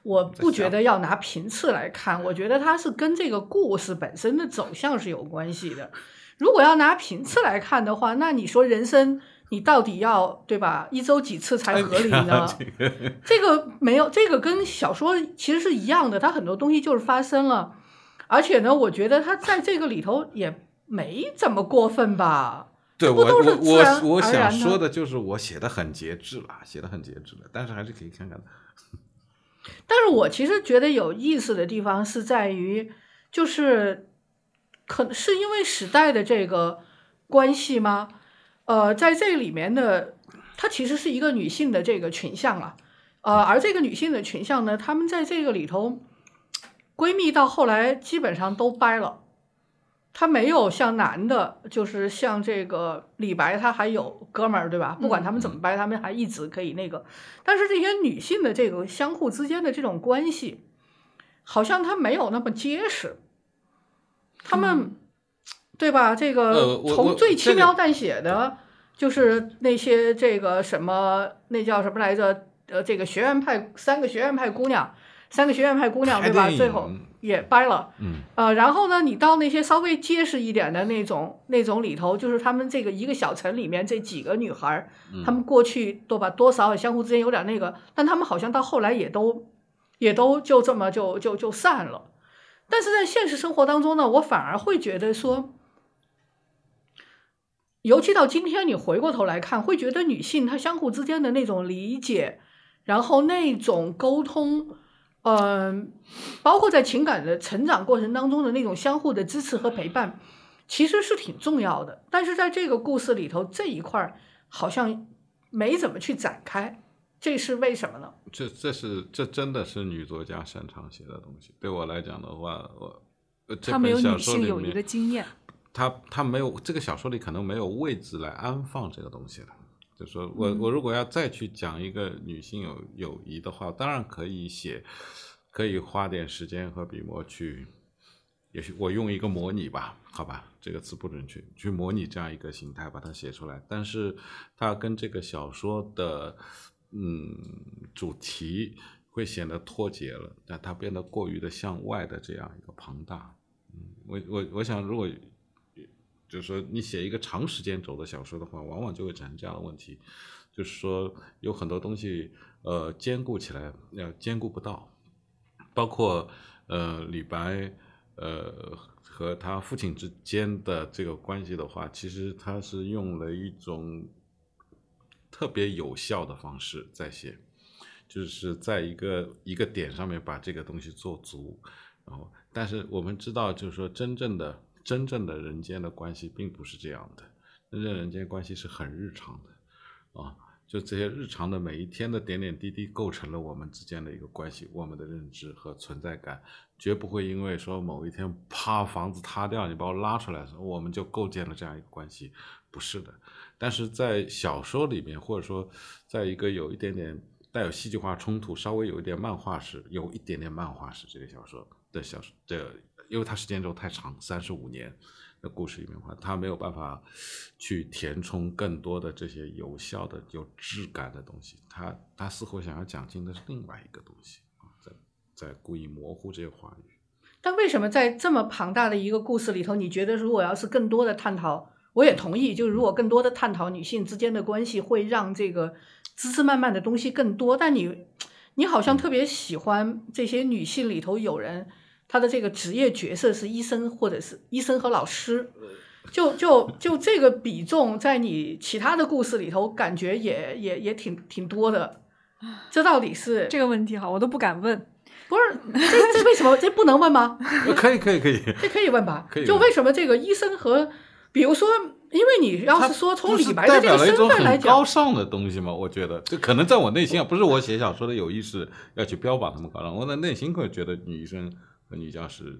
我不觉得要拿频次来看，我觉得它是跟这个故事本身的走向是有关系的。如果要拿频次来看的话，那你说人生你到底要对吧？一周几次才合理呢？这个没有，这个跟小说其实是一样的，它很多东西就是发生了，而且呢，我觉得它在这个里头也没怎么过分吧？对我我我我想说的就是我写的很节制了，写的很节制了，但是还是可以看看的。但是我其实觉得有意思的地方是在于，就是。可能是因为时代的这个关系吗？呃，在这里面的，它其实是一个女性的这个群像啊，呃，而这个女性的群像呢，她们在这个里头，闺蜜到后来基本上都掰了，她没有像男的，就是像这个李白，他还有哥们儿，对吧？不管他们怎么掰，他们还一直可以那个。但是这些女性的这个相互之间的这种关系，好像她没有那么结实。他们，对吧？这个从最轻描淡写的，就是那些这个什么，那叫什么来着？呃，这个学院派三个学院派姑娘，三个学院派姑娘，对吧？最后也掰了。嗯。呃，然后呢，你到那些稍微结实一点的那种那种里头，就是他们这个一个小城里面这几个女孩，她们过去多吧，多少相互之间有点那个，但她们好像到后来也都也都就这么就就就散了。但是在现实生活当中呢，我反而会觉得说，尤其到今天，你回过头来看，会觉得女性她相互之间的那种理解，然后那种沟通，嗯，包括在情感的成长过程当中的那种相互的支持和陪伴，其实是挺重要的。但是在这个故事里头，这一块好像没怎么去展开。这是为什么呢？这这是这真的是女作家擅长写的东西。对我来讲的话，我这本小说里面，他他他没有这个小说里可能没有位置来安放这个东西了。就说我我如果要再去讲一个女性友友谊的话，当然可以写，可以花点时间和笔墨去，也许我用一个模拟吧，好吧，这个词不准确，去模拟这样一个形态把它写出来。但是它跟这个小说的。嗯，主题会显得脱节了，但它变得过于的向外的这样一个庞大。嗯，我我我想，如果就是说你写一个长时间轴的小说的话，往往就会产生这样的问题，就是说有很多东西呃兼顾起来要兼顾不到，包括呃李白呃和他父亲之间的这个关系的话，其实他是用了一种。特别有效的方式在写，就是在一个一个点上面把这个东西做足，然后，但是我们知道，就是说真正的真正的人间的关系并不是这样的，真正人间关系是很日常的，啊，就这些日常的每一天的点点滴滴，构成了我们之间的一个关系，我们的认知和存在感，绝不会因为说某一天啪房子塌掉，你把我拉出来，我们就构建了这样一个关系，不是的。但是在小说里面，或者说在一个有一点点带有戏剧化冲突，稍微有一点漫画式，有一点点漫画式这个小说的小说的，因为它时间轴太长，三十五年的故事里面的话，它没有办法去填充更多的这些有效的、有质感的东西。它它似乎想要讲尽的是另外一个东西啊，在在故意模糊这些话语。但为什么在这么庞大的一个故事里头，你觉得如果要是更多的探讨？我也同意，就是如果更多的探讨女性之间的关系，会让这个枝枝蔓蔓的东西更多。但你，你好像特别喜欢这些女性里头有人，她的这个职业角色是医生或者是医生和老师，就就就这个比重在你其他的故事里头，感觉也也也挺挺多的。这到底是这个问题哈，我都不敢问。不是这这为什么这不能问吗？可以可以可以，这可以问吧？可以。就为什么这个医生和比如说，因为你要是说从李白的这个身份来讲，高尚的东西嘛，我觉得这可能在我内心啊，不是我写小说的有意识要去标榜他们高尚，我的内心会觉得女医生和女教师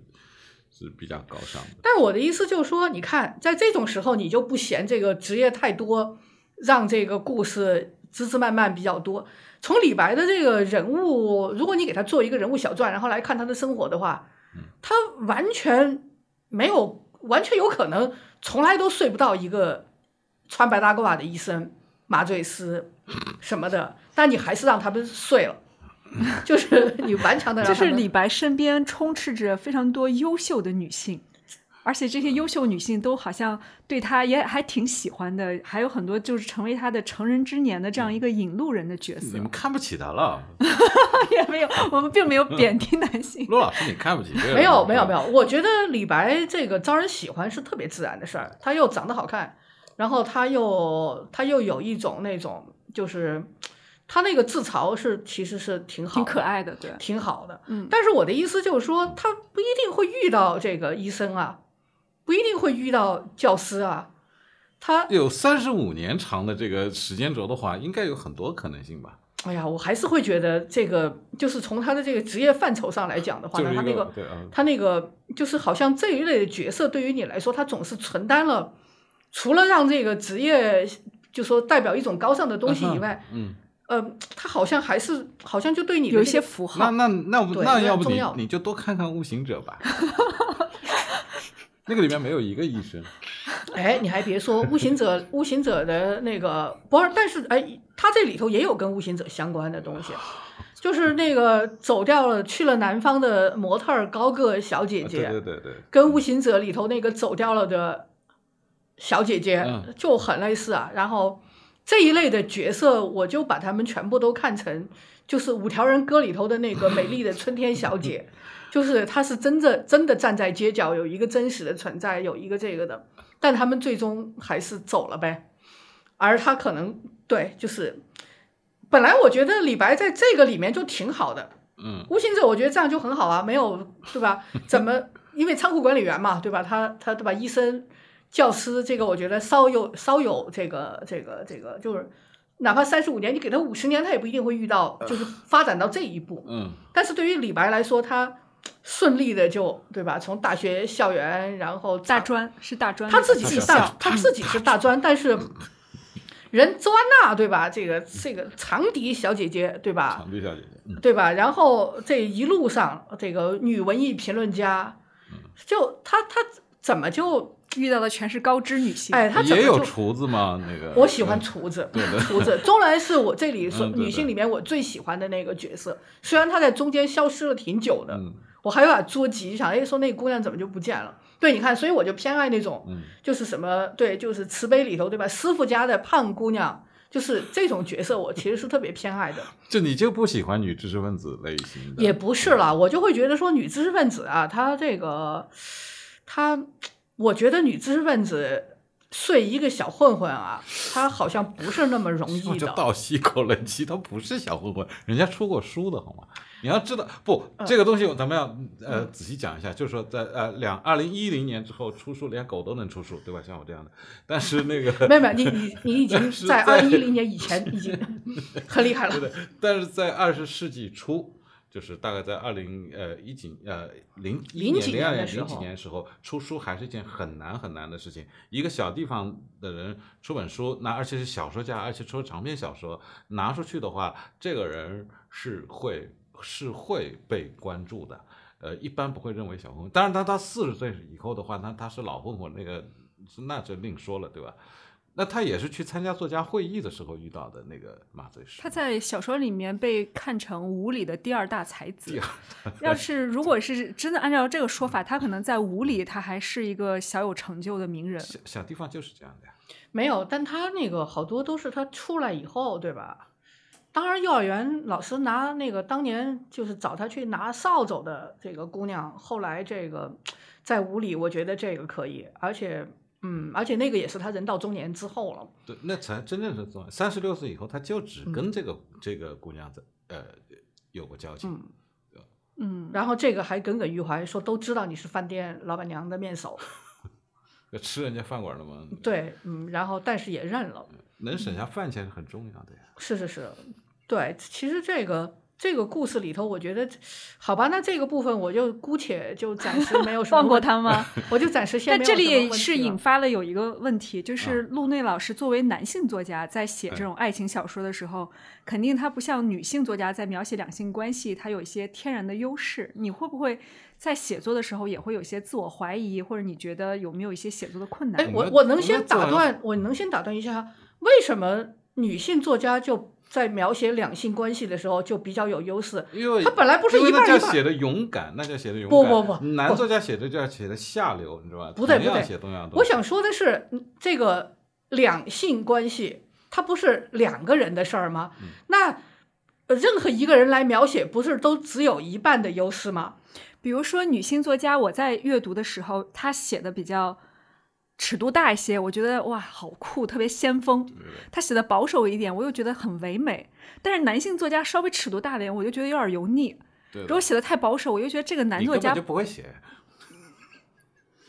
是比较高尚的。但我的意思就是说，你看，在这种时候，你就不嫌这个职业太多，让这个故事枝枝蔓蔓比较多。从李白的这个人物，如果你给他做一个人物小传，然后来看他的生活的话，他完全没有，完全有可能。从来都睡不到一个穿白大褂的医生、麻醉师什么的，但你还是让他们睡了，就是你顽强的。就是李白身边充斥着非常多优秀的女性。而且这些优秀女性都好像对他也还挺喜欢的，还有很多就是成为他的成人之年的这样一个引路人的角色。你们看不起他了？也没有，我们并没有贬低男性。陆老师，你看不起？没有，没有，没有。我觉得李白这个招人喜欢是特别自然的事儿。他又长得好看，然后他又他又有一种那种就是他那个自嘲是其实是挺好、挺可爱的，对，挺好的。嗯。但是我的意思就是说，他不一定会遇到这个医生啊。不一定会遇到教师啊，他有三十五年长的这个时间轴的话，应该有很多可能性吧？哎呀，我还是会觉得这个，就是从他的这个职业范畴上来讲的话呢，他那个，他那个，就是好像这一类的角色对于你来说，他总是承担了，除了让这个职业就说代表一种高尚的东西以外，嗯，呃，他好像还是好像就对你有一些符号。那那那不那要不你你就多看看《悟行者》吧。那个里面没有一个医生，哎，你还别说，《悟行者》《悟行者》的那个不是，但是哎，他这里头也有跟《悟行者》相关的东西，就是那个走掉了去了南方的模特儿高个小姐姐，对对对，跟《悟行者》里头那个走掉了的小姐姐就很类似啊。然后这一类的角色，我就把他们全部都看成就是《五条人歌》里头的那个美丽的春天小姐。就是她是真的真的站在街角，有一个真实的存在，有一个这个的，但他们最终还是走了呗。而他可能对，就是本来我觉得李白在这个里面就挺好的，嗯，无形者我觉得这样就很好啊，没有对吧？怎么因为仓库管理员嘛，对吧？他他对吧？医生、教师这个我觉得稍有稍有这个这个这个，就是哪怕三十五年，你给他五十年，他也不一定会遇到，就是发展到这一步。嗯，但是对于李白来说，他。顺利的就对吧？从大学校园，然后大专是大专，他自己是大，他自己是大专，但是人周安娜对吧？这个这个长笛小姐姐对吧？长笛小姐姐，对吧？然后这一路上，这个女文艺评论家，就她她怎么就遇到的全是高知女性？哎，她也有厨子吗？那个我喜欢厨子，厨子钟兰是我这里说女性里面我最喜欢的那个角色，虽然她在中间消失了挺久的。我还有点捉急，想哎，说那姑娘怎么就不见了？对，你看，所以我就偏爱那种，就是什么，对，就是慈悲里头，对吧？师傅家的胖姑娘，就是这种角色，我其实是特别偏爱的。就你就不喜欢女知识分子类型的？也不是了，我就会觉得说女知识分子啊，她这个，她，我觉得女知识分子睡一个小混混啊，她好像不是那么容易的。就倒吸一口冷气，她不是小混混，人家出过书的好吗？你要知道，不，嗯这个东西咱们要呃仔细讲一下，就是说在呃两二零一零年之后出书，连狗都能出书，对吧？像我这样的，但是那个没有没有，你你 你已经在在二零一零年以前已经很厉害了。对的，但是在二十世纪初，就是大概在二零呃一几呃零一零几年零二年零几候年时候出书还是一件很难很难的事情。一个小地方的人出本书，那而且是小说家，而且出长篇小说拿出去的话，这个人是会是会被关注的。呃，一般不会认为小混混，当然他他四十岁以后的话，那他是老混混，那个那就另说了，对吧？那他也是去参加作家会议的时候遇到的那个麻醉师。他在小说里面被看成吴里的第二大才子第二。要是如果是真的按照这个说法，他可能在吴里他还是一个小有成就的名人。小小地方就是这样的呀。没有，但他那个好多都是他出来以后，对吧？当然，幼儿园老师拿那个当年就是找他去拿扫帚的这个姑娘，后来这个在五里，我觉得这个可以，而且嗯，而且那个也是他人到中年之后了。对，那才真正是重要。三十六岁以后，他就只嗯跟这个、这个姑娘在呃有过交情。嗯，嗯，然后这个还耿耿于怀，说都知道你是饭店老板娘的面首，吃人家饭馆了吗，对，嗯，然后但是也认了。能省下饭钱是很重要的呀。是是是，对，其实这个这个故事里头，我觉得，好吧，那这个部分我就姑且就暂时没有什么放过他吗？我就暂时先但这里是引发了有一个问题，就是啊陆内老师作为男性作家，在写这哎种爱情小说的时候，肯定他不像女性作家在描写两性关系，他有一些天然的优势。你会不会在写作的时候也会有一些自我怀疑，或者你觉得有没有一些写作的困难？哎，我我能先打断，我能先打断一下，为什么女性作家就在描写两性关系的时候就比较有优势？因为他本来不是一半一半那叫写的勇敢，那叫写的勇敢。不不不不男作家写的叫写的下流，你知道吧？不对不对。我想说的是，嗯这个两性关系，它不是两个人的事儿吗？嗯那呃任何一个人来描写，不是都只有一半的优势吗？比如说女性作家，我在阅读的时候，她写的比较尺度大一些，我觉得哇，好酷，特别先锋。他写的保守一点，我又觉得很唯美。但是男性作家稍微尺度大点，我就觉得有点油腻。如果写的太保守，我又觉得这个男作家就不会写，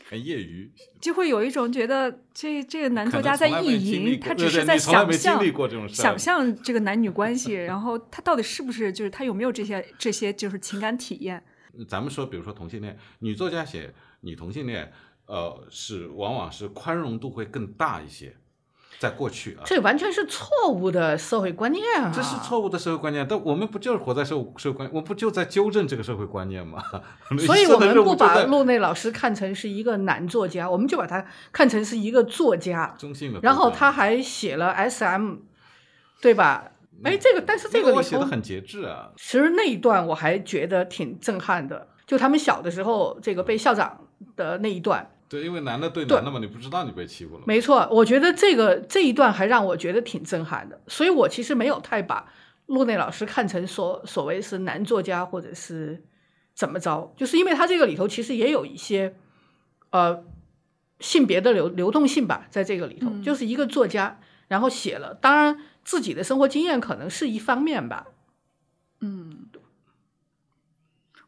很业余。就会有一种觉得这这个男作家在意淫，他只是在想象想象这个男女关系，然后他到底是不是就是他有没有这些这些就是情感体验？咱们说，比如说同性恋，女作家写女同性恋，呃，是往往是宽容度会更大一些，在过去啊。这完全是错误的社会观念啊！这是错误的社会观念，但我们不就是活在社会社会观，我不就在纠正这个社会观念吗？所以我们不把 陆内老师看成是一个男作家，我们就把他看成是一个作家。中性的，然后他还写了 S.M，对吧？哎，这个但是这个我写的，很节制啊，其实那一段我还觉得挺震撼的，就他们小的时候这个被校长的那一段，对，因为男的对对男的嘛，你不知道你被欺负了，没错，我觉得这个这一段还让我觉得挺震撼的，所以我其实没有太把陆内老师看成所所谓是男作家或者是怎么着，就是因为他这个里头其实也有一些呃性别的流流动性吧，在这个里头，嗯就是一个作家，然后写了，当然自己的生活经验可能是一方面吧，嗯，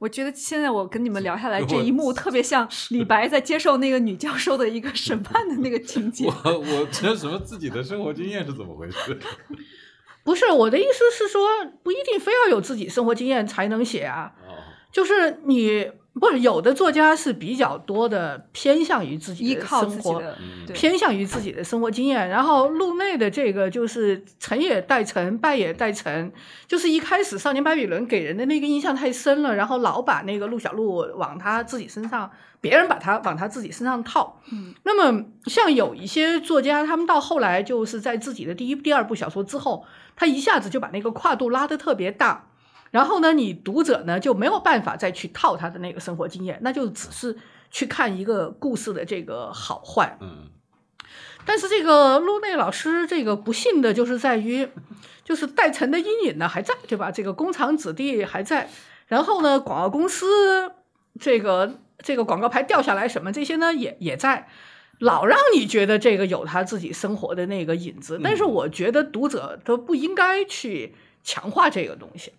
我觉得现在我跟你们聊下来这一幕，特别像李白在接受那个女教授的一个审判的那个情节。我我这什么自己的生活经验是怎么回事？不是我的意思是说，不一定非要有自己生活经验才能写啊，哦，就是你不是有的作家是比较多的偏向于自己的依靠生活，自己的，嗯对，偏向于自己的生活经验。然后路内的这个就是成也代成，败也代成，就是一开始《少年巴比伦》给人的那个印象太深了，然后老把那个陆小璐往他自己身上，别人把他往他自己身上套。嗯，那么像有一些作家，他们到后来就是在自己的第一、第二部小说之后，他一下子就把那个跨度拉得特别大。然后呢，你读者呢就没有办法再去套他的那个生活经验，那就只是去看一个故事的这个好坏。嗯，但是这个路内老师这个不幸的就是在于，就是代陈的阴影呢还在，对吧？这个工厂子弟还在，然后呢，广告公司这个这个广告牌掉下来什么这些呢也也在，老让你觉得这个有他自己生活的那个影子，但是我觉得读者都不应该去强化这个东西。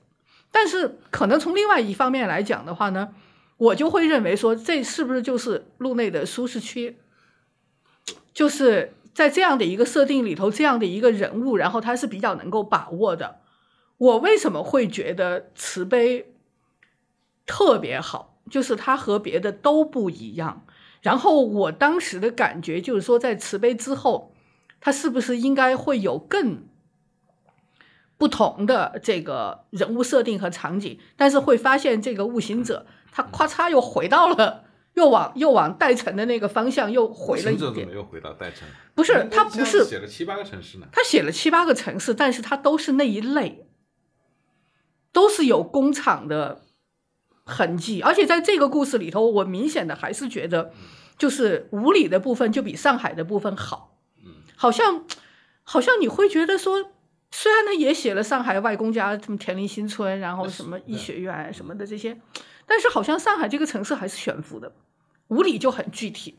但是可能从另外一方面来讲的话呢，我就会认为说，这是不是就是路内的舒适区？就是在这样的一个设定里头，这样的一个人物，然后他是比较能够把握的。我为什么会觉得慈悲特别好？就是他和别的都不一样。然后我当时的感觉就是说，在慈悲之后，他是不是应该会有更不同的这个人物设定和场景？但是会发现这个悟行者，他咔嚓又回到了，又往又往代城的那个方向又回了一点。又回到代城？不是，他不是写了七八个城市呢。他写了七八个城市，但是他都是那一类，都是有工厂的。痕迹，而且在这个故事里头，我明显的还是觉得，就是无理的部分就比上海的部分好。嗯，好像，好像你会觉得说，虽然他也写了上海外公家什么田林新村，然后什么医学院什么的这些，但是好像上海这个城市还是悬浮的，无理就很具体，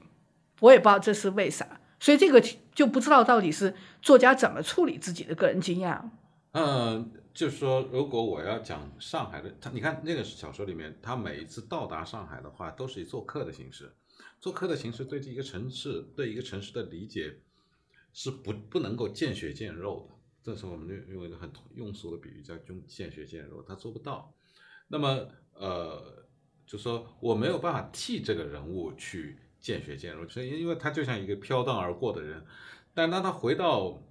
我也不知道这是为啥，所以这个就不知道到底是作家怎么处理自己的个人经验。嗯。就是说，如果我要讲上海的，他你看那个小说里面，他每一次到达上海的话，都是以做客的形式。做客的形式对这一个城市，对一个城市的理解是不不能够见血见肉的。这时候我们就用一个很庸俗的比喻，叫“用见血见肉”，他做不到。那么，呃，就说我没有办法替这个人物去见血见肉，所以因为他就像一个飘荡而过的人，但当他回到。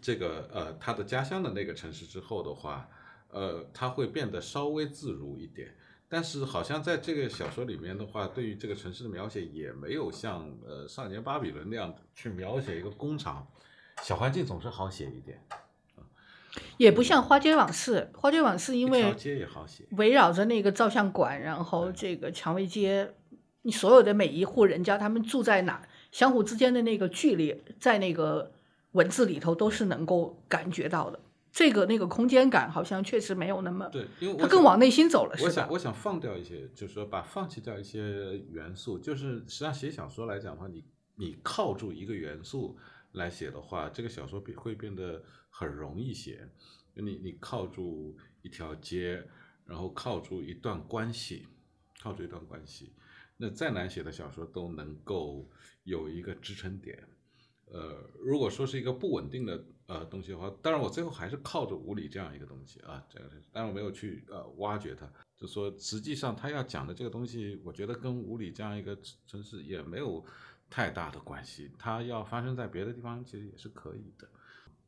这个呃，他的家乡的那个城市之后的话，呃，他会变得稍微自如一点。但是好像在这个小说里面的话，对于这个城市的描写也没有像呃《少年巴比伦》那样去描写一个工厂。小环境总是好写一点，也不像《花街往事》。《花街往事》因为街也好写，围绕着那个照相馆，然后这个蔷薇街，你所有的每一户人家，他们住在哪，相互之间的那个距离，在那个。文字里头都是能够感觉到的，这个那个空间感好像确实没有那么对，因为他更往内心走了，是吧？我想我想放掉一些，就是说把放弃掉一些元素，就是实际上写小说来讲的话，你你靠住一个元素来写的话，这个小说变会变得很容易写。你你靠住一条街，然后靠住一段关系，靠住一段关系，那再难写的小说都能够有一个支撑点。呃，如果说是一个不稳定的呃东西的话，当然我最后还是靠着无理这样一个东西啊，这个，但我没有去呃挖掘它，就说实际上他要讲的这个东西，我觉得跟无理这样一个城市也没有太大的关系，它要发生在别的地方其实也是可以的。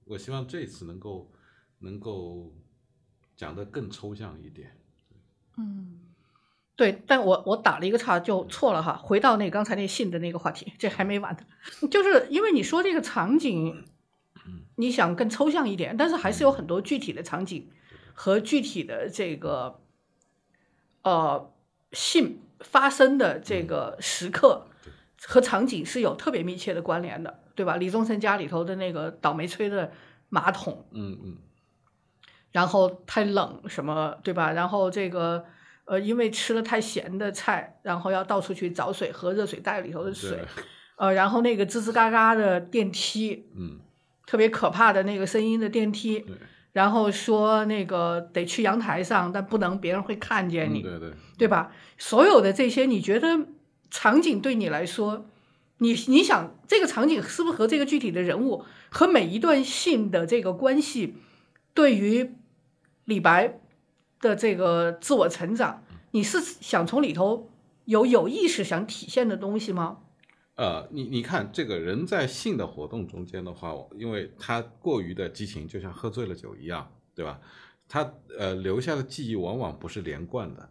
我希望这次能够能够讲得更抽象一点，嗯。对，但我我打了一个岔就错了哈。回到那刚才那信的那个话题，这还没完呢。就是因为你说这个场景，你想更抽象一点，但是还是有很多具体的场景和具体的这个呃信发生的这个时刻和场景是有特别密切的关联的，对吧？李宗盛家里头的那个倒霉催的马桶，嗯嗯，然后太冷什么，对吧？然后这个。呃，因为吃了太咸的菜，然后要到处去找水喝热水袋里头的水，呃，然后那个吱吱嘎嘎的电梯，嗯，特别可怕的那个声音的电梯，然后说那个得去阳台上，但不能别人会看见你，对对，对吧？所有的这些，你觉得场景对你来说，你你想这个场景是不是和这个具体的人物和每一段性的这个关系，对于李白？的这个自我成长，你是想从里头有有意识想体现的东西吗？呃，你你看，这个人在性的活动中间的话，因为他过于的激情，就像喝醉了酒一样，对吧？他呃留下的记忆往往不是连贯的，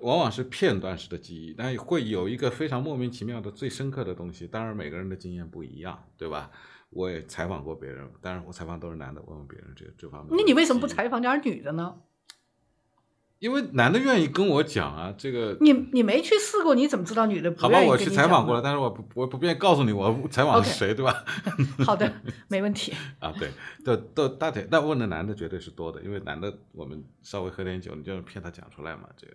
往往是片段式的记忆，但会有一个非常莫名其妙的最深刻的东西。当然，每个人的经验不一样，对吧？我也采访过别人，当然我采访都是男的，问问别人这这方面。那你为什么不采访点女的呢？因为男的愿意跟我讲啊，这个。你你没去试过，你怎么知道女的不好吧，我去采访过了，但是我不我不便告诉你我采访是谁，对吧？好的，没问题。啊，对，都都大体，但问的男的绝对是多的，因为男的我们稍微喝点酒，你就骗他讲出来嘛，这个。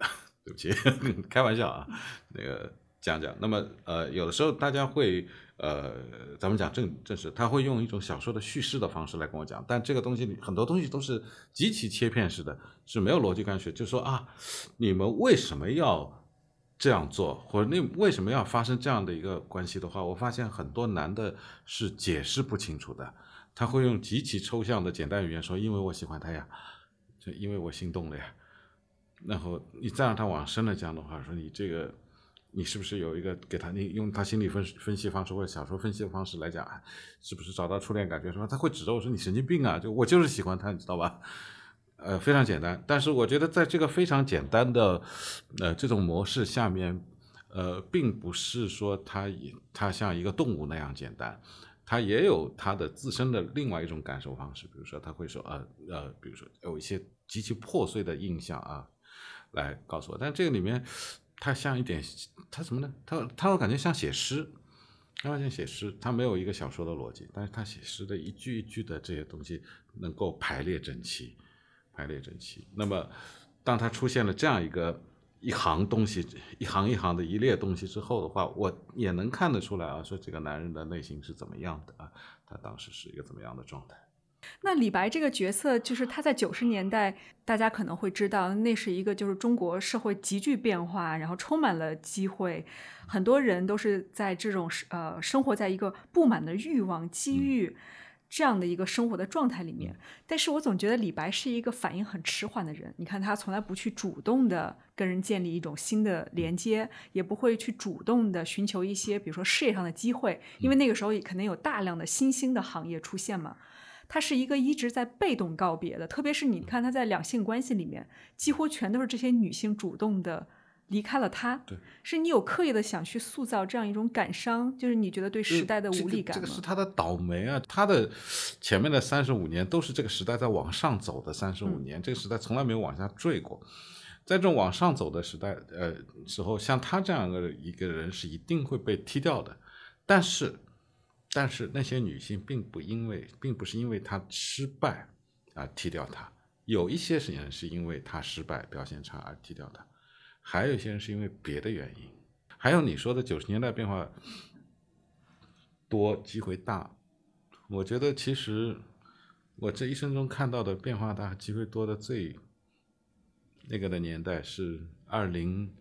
对不起，开玩笑啊，那个。讲讲。那么呃，有的时候大家会呃，咱们讲正正式，他会用一种小说的叙事的方式来跟我讲，但这个东西很多东西都是极其切片式的，是没有逻辑关系。就说啊，你们为什么要这样做，或者那为什么要发生这样的一个关系的话，我发现很多男的是解释不清楚的，他会用极其抽象的简单语言说，因为我喜欢他呀，就因为我心动了呀。然后你再让他往深了讲的话，说你这个，你是不是有一个给他，你用他心理分分析方式或者小说分析的方式来讲，是不是找到初恋感觉什么？他会指着我说你神经病啊！就我就是喜欢他，你知道吧？呃，非常简单。但是我觉得在这个非常简单的呃这种模式下面，呃，并不是说他他像一个动物那样简单，他也有他的自身的另外一种感受方式。比如说，他会说呃呃，比如说有一些极其破碎的印象啊。来告诉我，但这个里面，它像一点，它什么呢？它它我感觉像写诗，它像写诗，它没有一个小说的逻辑，但是它写诗的一句一句的这些东西能够排列整齐，排列整齐。那么，当它出现了这样一个一行东西，一行一行的一列东西之后的话，我也能看得出来啊，说这个男人的内心是怎么样的啊，他当时是一个怎么样的状态。那李白这个角色，就是他在九十年代，大家可能会知道，那是一个就是中国社会急剧变化，然后充满了机会，很多人都是在这种呃生活在一个布满的欲望、机遇这样的一个生活的状态里面。但是我总觉得李白是一个反应很迟缓的人。你看他从来不去主动的跟人建立一种新的连接，也不会去主动的寻求一些比如说事业上的机会，因为那个时候也肯定有大量的新兴的行业出现嘛。他是一个一直在被动告别的，特别是你看他在两性关系里面，几乎全都是这些女性主动的离开了他。对，是你有刻意的想去塑造这样一种感伤，就是你觉得对时代的无力感这个是他的倒霉啊！他的前面的三十五年都是这个时代在往上走的三十五年，这个时代从来没有往下坠过。在这种往上走的时代，呃，时候像他这样的一个人是一定会被踢掉的，但是。但是那些女性并不因为，并不是因为她失败而踢掉他，有一些人是因为他失败表现差而踢掉他，还有一些人是因为别的原因。还有你说的九十年代变化多，机会大，我觉得其实我这一生中看到的变化大、机会多的最那个的年代是二零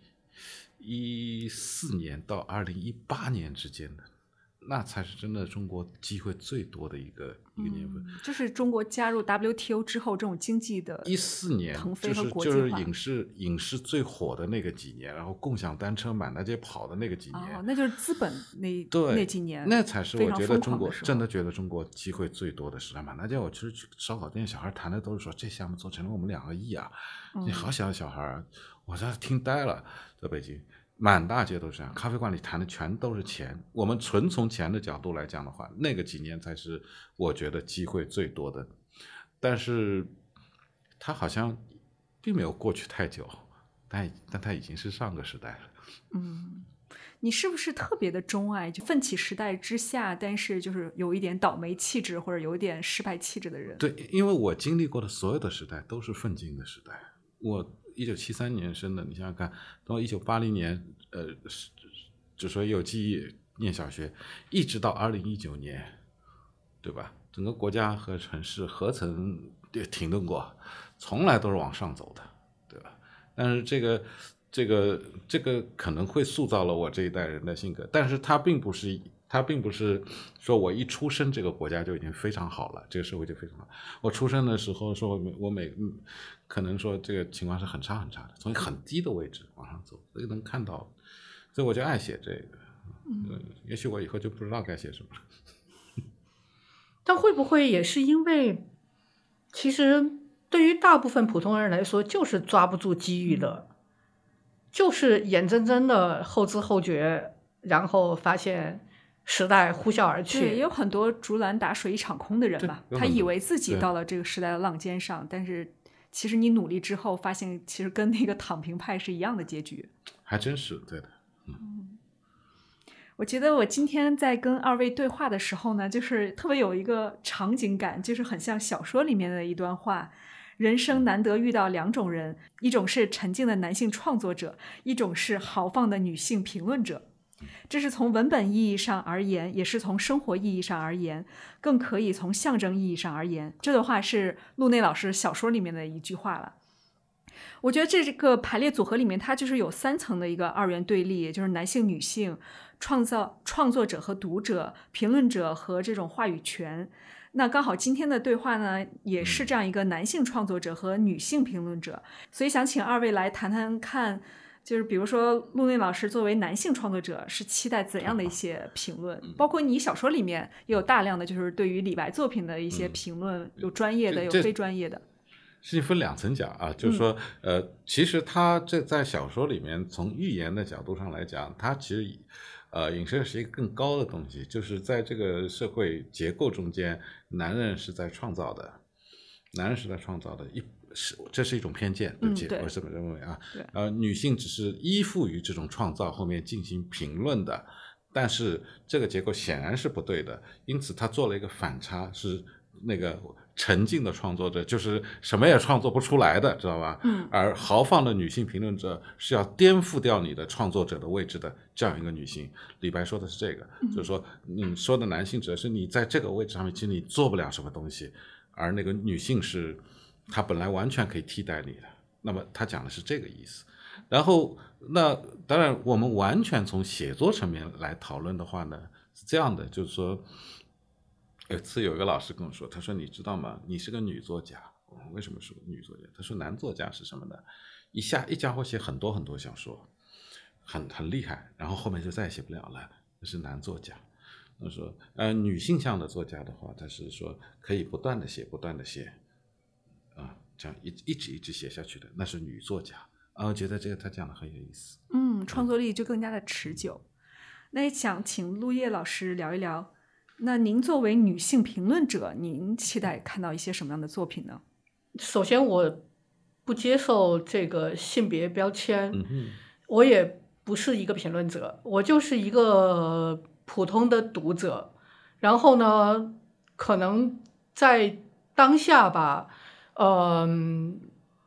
一四年到二零一八年之间的。那才是真的中国机会最多的一个一个年份，就是中国加入 WTO 之后，这种经济的一四年就是就是影视影视最火的那个几年，然后共享单车满大街跑的那个几年，那就是资本那对那几年，那才是我觉得中国真的觉得中国机会最多的时代。满大街我其实去烧烤店，小孩谈的都是说这项目做成了我们两个亿啊，你好小的小孩儿，我这听呆了，在北京。满大街都是这样，咖啡馆里谈的全都是钱。我们纯从钱的角度来讲的话，那个几年才是我觉得机会最多的。但是，它好像并没有过去太久，但但它已经是上个时代了。嗯，你是不是特别的钟爱就奋起时代之下，但是就是有一点倒霉气质或者有一点失败气质的人？对，因为我经历过的所有的时代都是奋进的时代。我。一九七三年生的，你想想看，到一九八零年，呃，就说有记忆念小学，一直到二零一九年，对吧？整个国家和城市何曾停顿过？从来都是往上走的，对吧？但是这个、这个、这个可能会塑造了我这一代人的性格，但是它并不是。他并不是说我一出生这个国家就已经非常好了，这个社会就非常好。我出生的时候说，我我每可能说这个情况是很差很差的，从很低的位置往上走，所以能看到，所以我就爱写这个。嗯，也许我以后就不知道该写什么了。但会不会也是因为，其实对于大部分普通人来说，就是抓不住机遇的，就是眼睁睁的后知后觉，然后发现。时代呼啸而去，对也有很多竹篮打水一场空的人吧。他以为自己到了这个时代的浪尖上，但是其实你努力之后，发现其实跟那个躺平派是一样的结局。还真是对的。嗯，我觉得我今天在跟二位对话的时候呢，就是特别有一个场景感，就是很像小说里面的一段话：人生难得遇到两种人，一种是沉静的男性创作者，一种是豪放的女性评论者。这是从文本意义上而言，也是从生活意义上而言，更可以从象征意义上而言。这段话是陆内老师小说里面的一句话了。我觉得这个排列组合里面，它就是有三层的一个二元对立，也就是男性、女性、创造创作者和读者、评论者和这种话语权。那刚好今天的对话呢，也是这样一个男性创作者和女性评论者，所以想请二位来谈谈看，就是比如说陆内老师作为男性创作者，是期待怎样的一些评论？包括你小说里面也有大量的就是对于李白作品的一些评论，有专业的，有非专业的。事情分两层讲啊，就是说，呃，其实他这在小说里面，从寓言的角度上来讲，他其实，呃，影射是一个更高的东西，就是在这个社会结构中间，男人是在创造的，男人是在创造的，一是这是一种偏见，对不起，我这么认为啊，呃，女性只是依附于这种创造后面进行评论的，但是这个结构显然是不对的，因此他做了一个反差，是那个。沉静的创作者就是什么也创作不出来的，知道吧？嗯。而豪放的女性评论者是要颠覆掉你的创作者的位置的，这样一个女性。李白说的是这个，就是说，你说的男性指的是你在这个位置上面，其实你做不了什么东西，而那个女性是，他本来完全可以替代你的。那么他讲的是这个意思。然后，那当然，我们完全从写作层面来讨论的话呢，是这样的，就是说。有次有一个老师跟我说，他说：“你知道吗？你是个女作家。为什么是个女作家？他说男作家是什么呢？一下一家伙写很多很多小说，很很厉害，然后后面就再也写不了了。那是男作家。他说，呃，女性向的作家的话，他是说可以不断的写，不断的写，这样一一直一直写下去的，那是女作家。啊，我觉得这个他讲的很有意思。嗯，创作力就更加的持久。那也想请陆叶老师聊一聊。”那您作为女性评论者，您期待看到一些什么样的作品呢？首先，我不接受这个性别标签，我也不是一个评论者，我就是一个普通的读者。然后呢，可能在当下吧，嗯，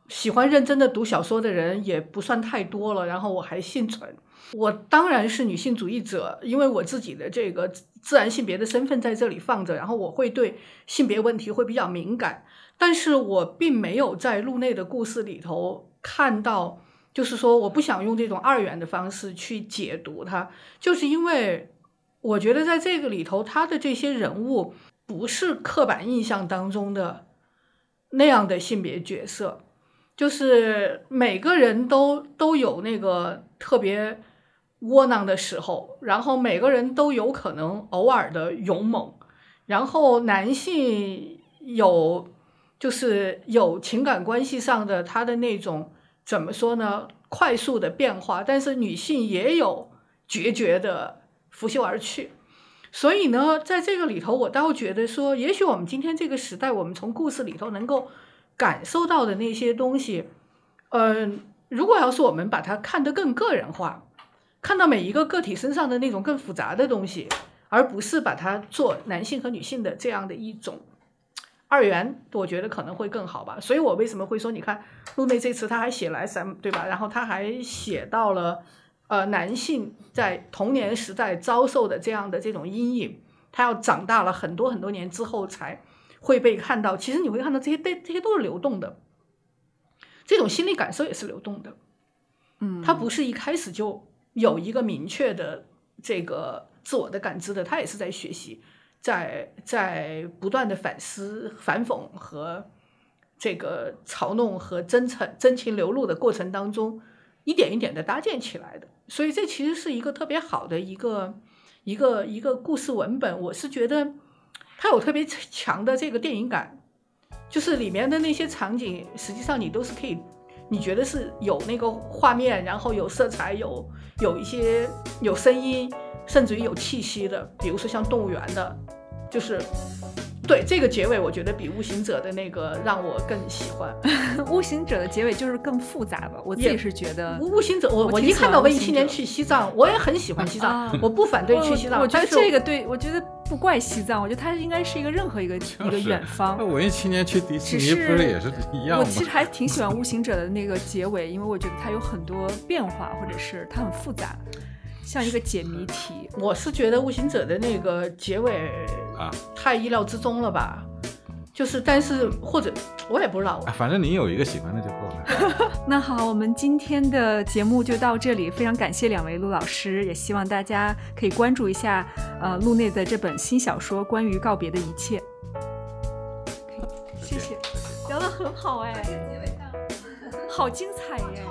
喜欢认真的读小说的人也不算太多了。然后我还幸存。我当然是女性主义者，因为我自己的这个自然性别的身份在这里放着，然后我会对性别问题会比较敏感，但是我并没有在路内的故事里头看到，就是说我不想用这种二元的方式去解读它，就是因为我觉得在这个里头，他的这些人物不是刻板印象当中的那样的性别角色，就是每个人都都有那个特别。窝囊的时候，然后每个人都有可能偶尔的勇猛，然后男性有就是有情感关系上的他的那种怎么说呢？快速的变化，但是女性也有决绝的拂袖而去。所以呢，在这个里头，我倒觉得说，也许我们今天这个时代，我们从故事里头能够感受到的那些东西，嗯，如果要是我们把它看得更个人化。看到每一个个体身上的那种更复杂的东西，而不是把它做男性和女性的这样的一种二元，我觉得可能会更好吧。所以我为什么会说，你看陆内这次他还写了 SM，对吧？然后他还写到了呃男性在童年时代遭受的这样的这种阴影，他要长大了很多很多年之后才会被看到。其实你会看到这些，这这些都是流动的，这种心理感受也是流动的。嗯，他不是一开始就。有一个明确的这个自我的感知的，他也是在学习，在在不断的反思、反讽和这个嘲弄和真诚真情流露的过程当中，一点一点的搭建起来的。所以这其实是一个特别好的一个一个一个故事文本。我是觉得它有特别强的这个电影感，就是里面的那些场景，实际上你都是可以。你觉得是有那个画面，然后有色彩，有有一些有声音，甚至于有气息的，比如说像动物园的，就是。对这个结尾，我觉得比悟行者的那个让我更喜欢。悟行者的结尾就是更复杂吧，我自己是觉得。悟行者，我我一看到文艺青年去西藏，我也很喜欢西藏，我不反对去西藏。我觉得这个对我觉得不怪西藏，我觉得它应该是一个任何一个一个远方。那文艺青年去迪士尼不是也是一样吗？我其实还挺喜欢 悟行者的那个结尾，因为我觉得它有很多变化，或者是它很复杂。像一个解谜题。我是觉得《悟行者》的那个结尾啊，太意料之中了吧？就是，但是或者我也不知道啊，，反正你有一个喜欢的就够了。那好，我们今天的节目就到这里，非常感谢两位陆老师，也希望大家可以关注一下呃陆内的这本新小说《关于告别的一切》。谢谢，聊得很好哎，好精彩耶！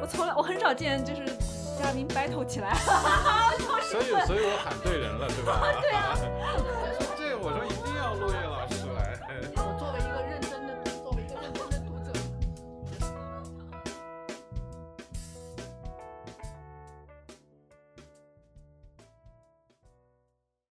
我从来我很少见就是让您 battle 起来。所以，所以我喊对人了，对吧？对啊。这我说。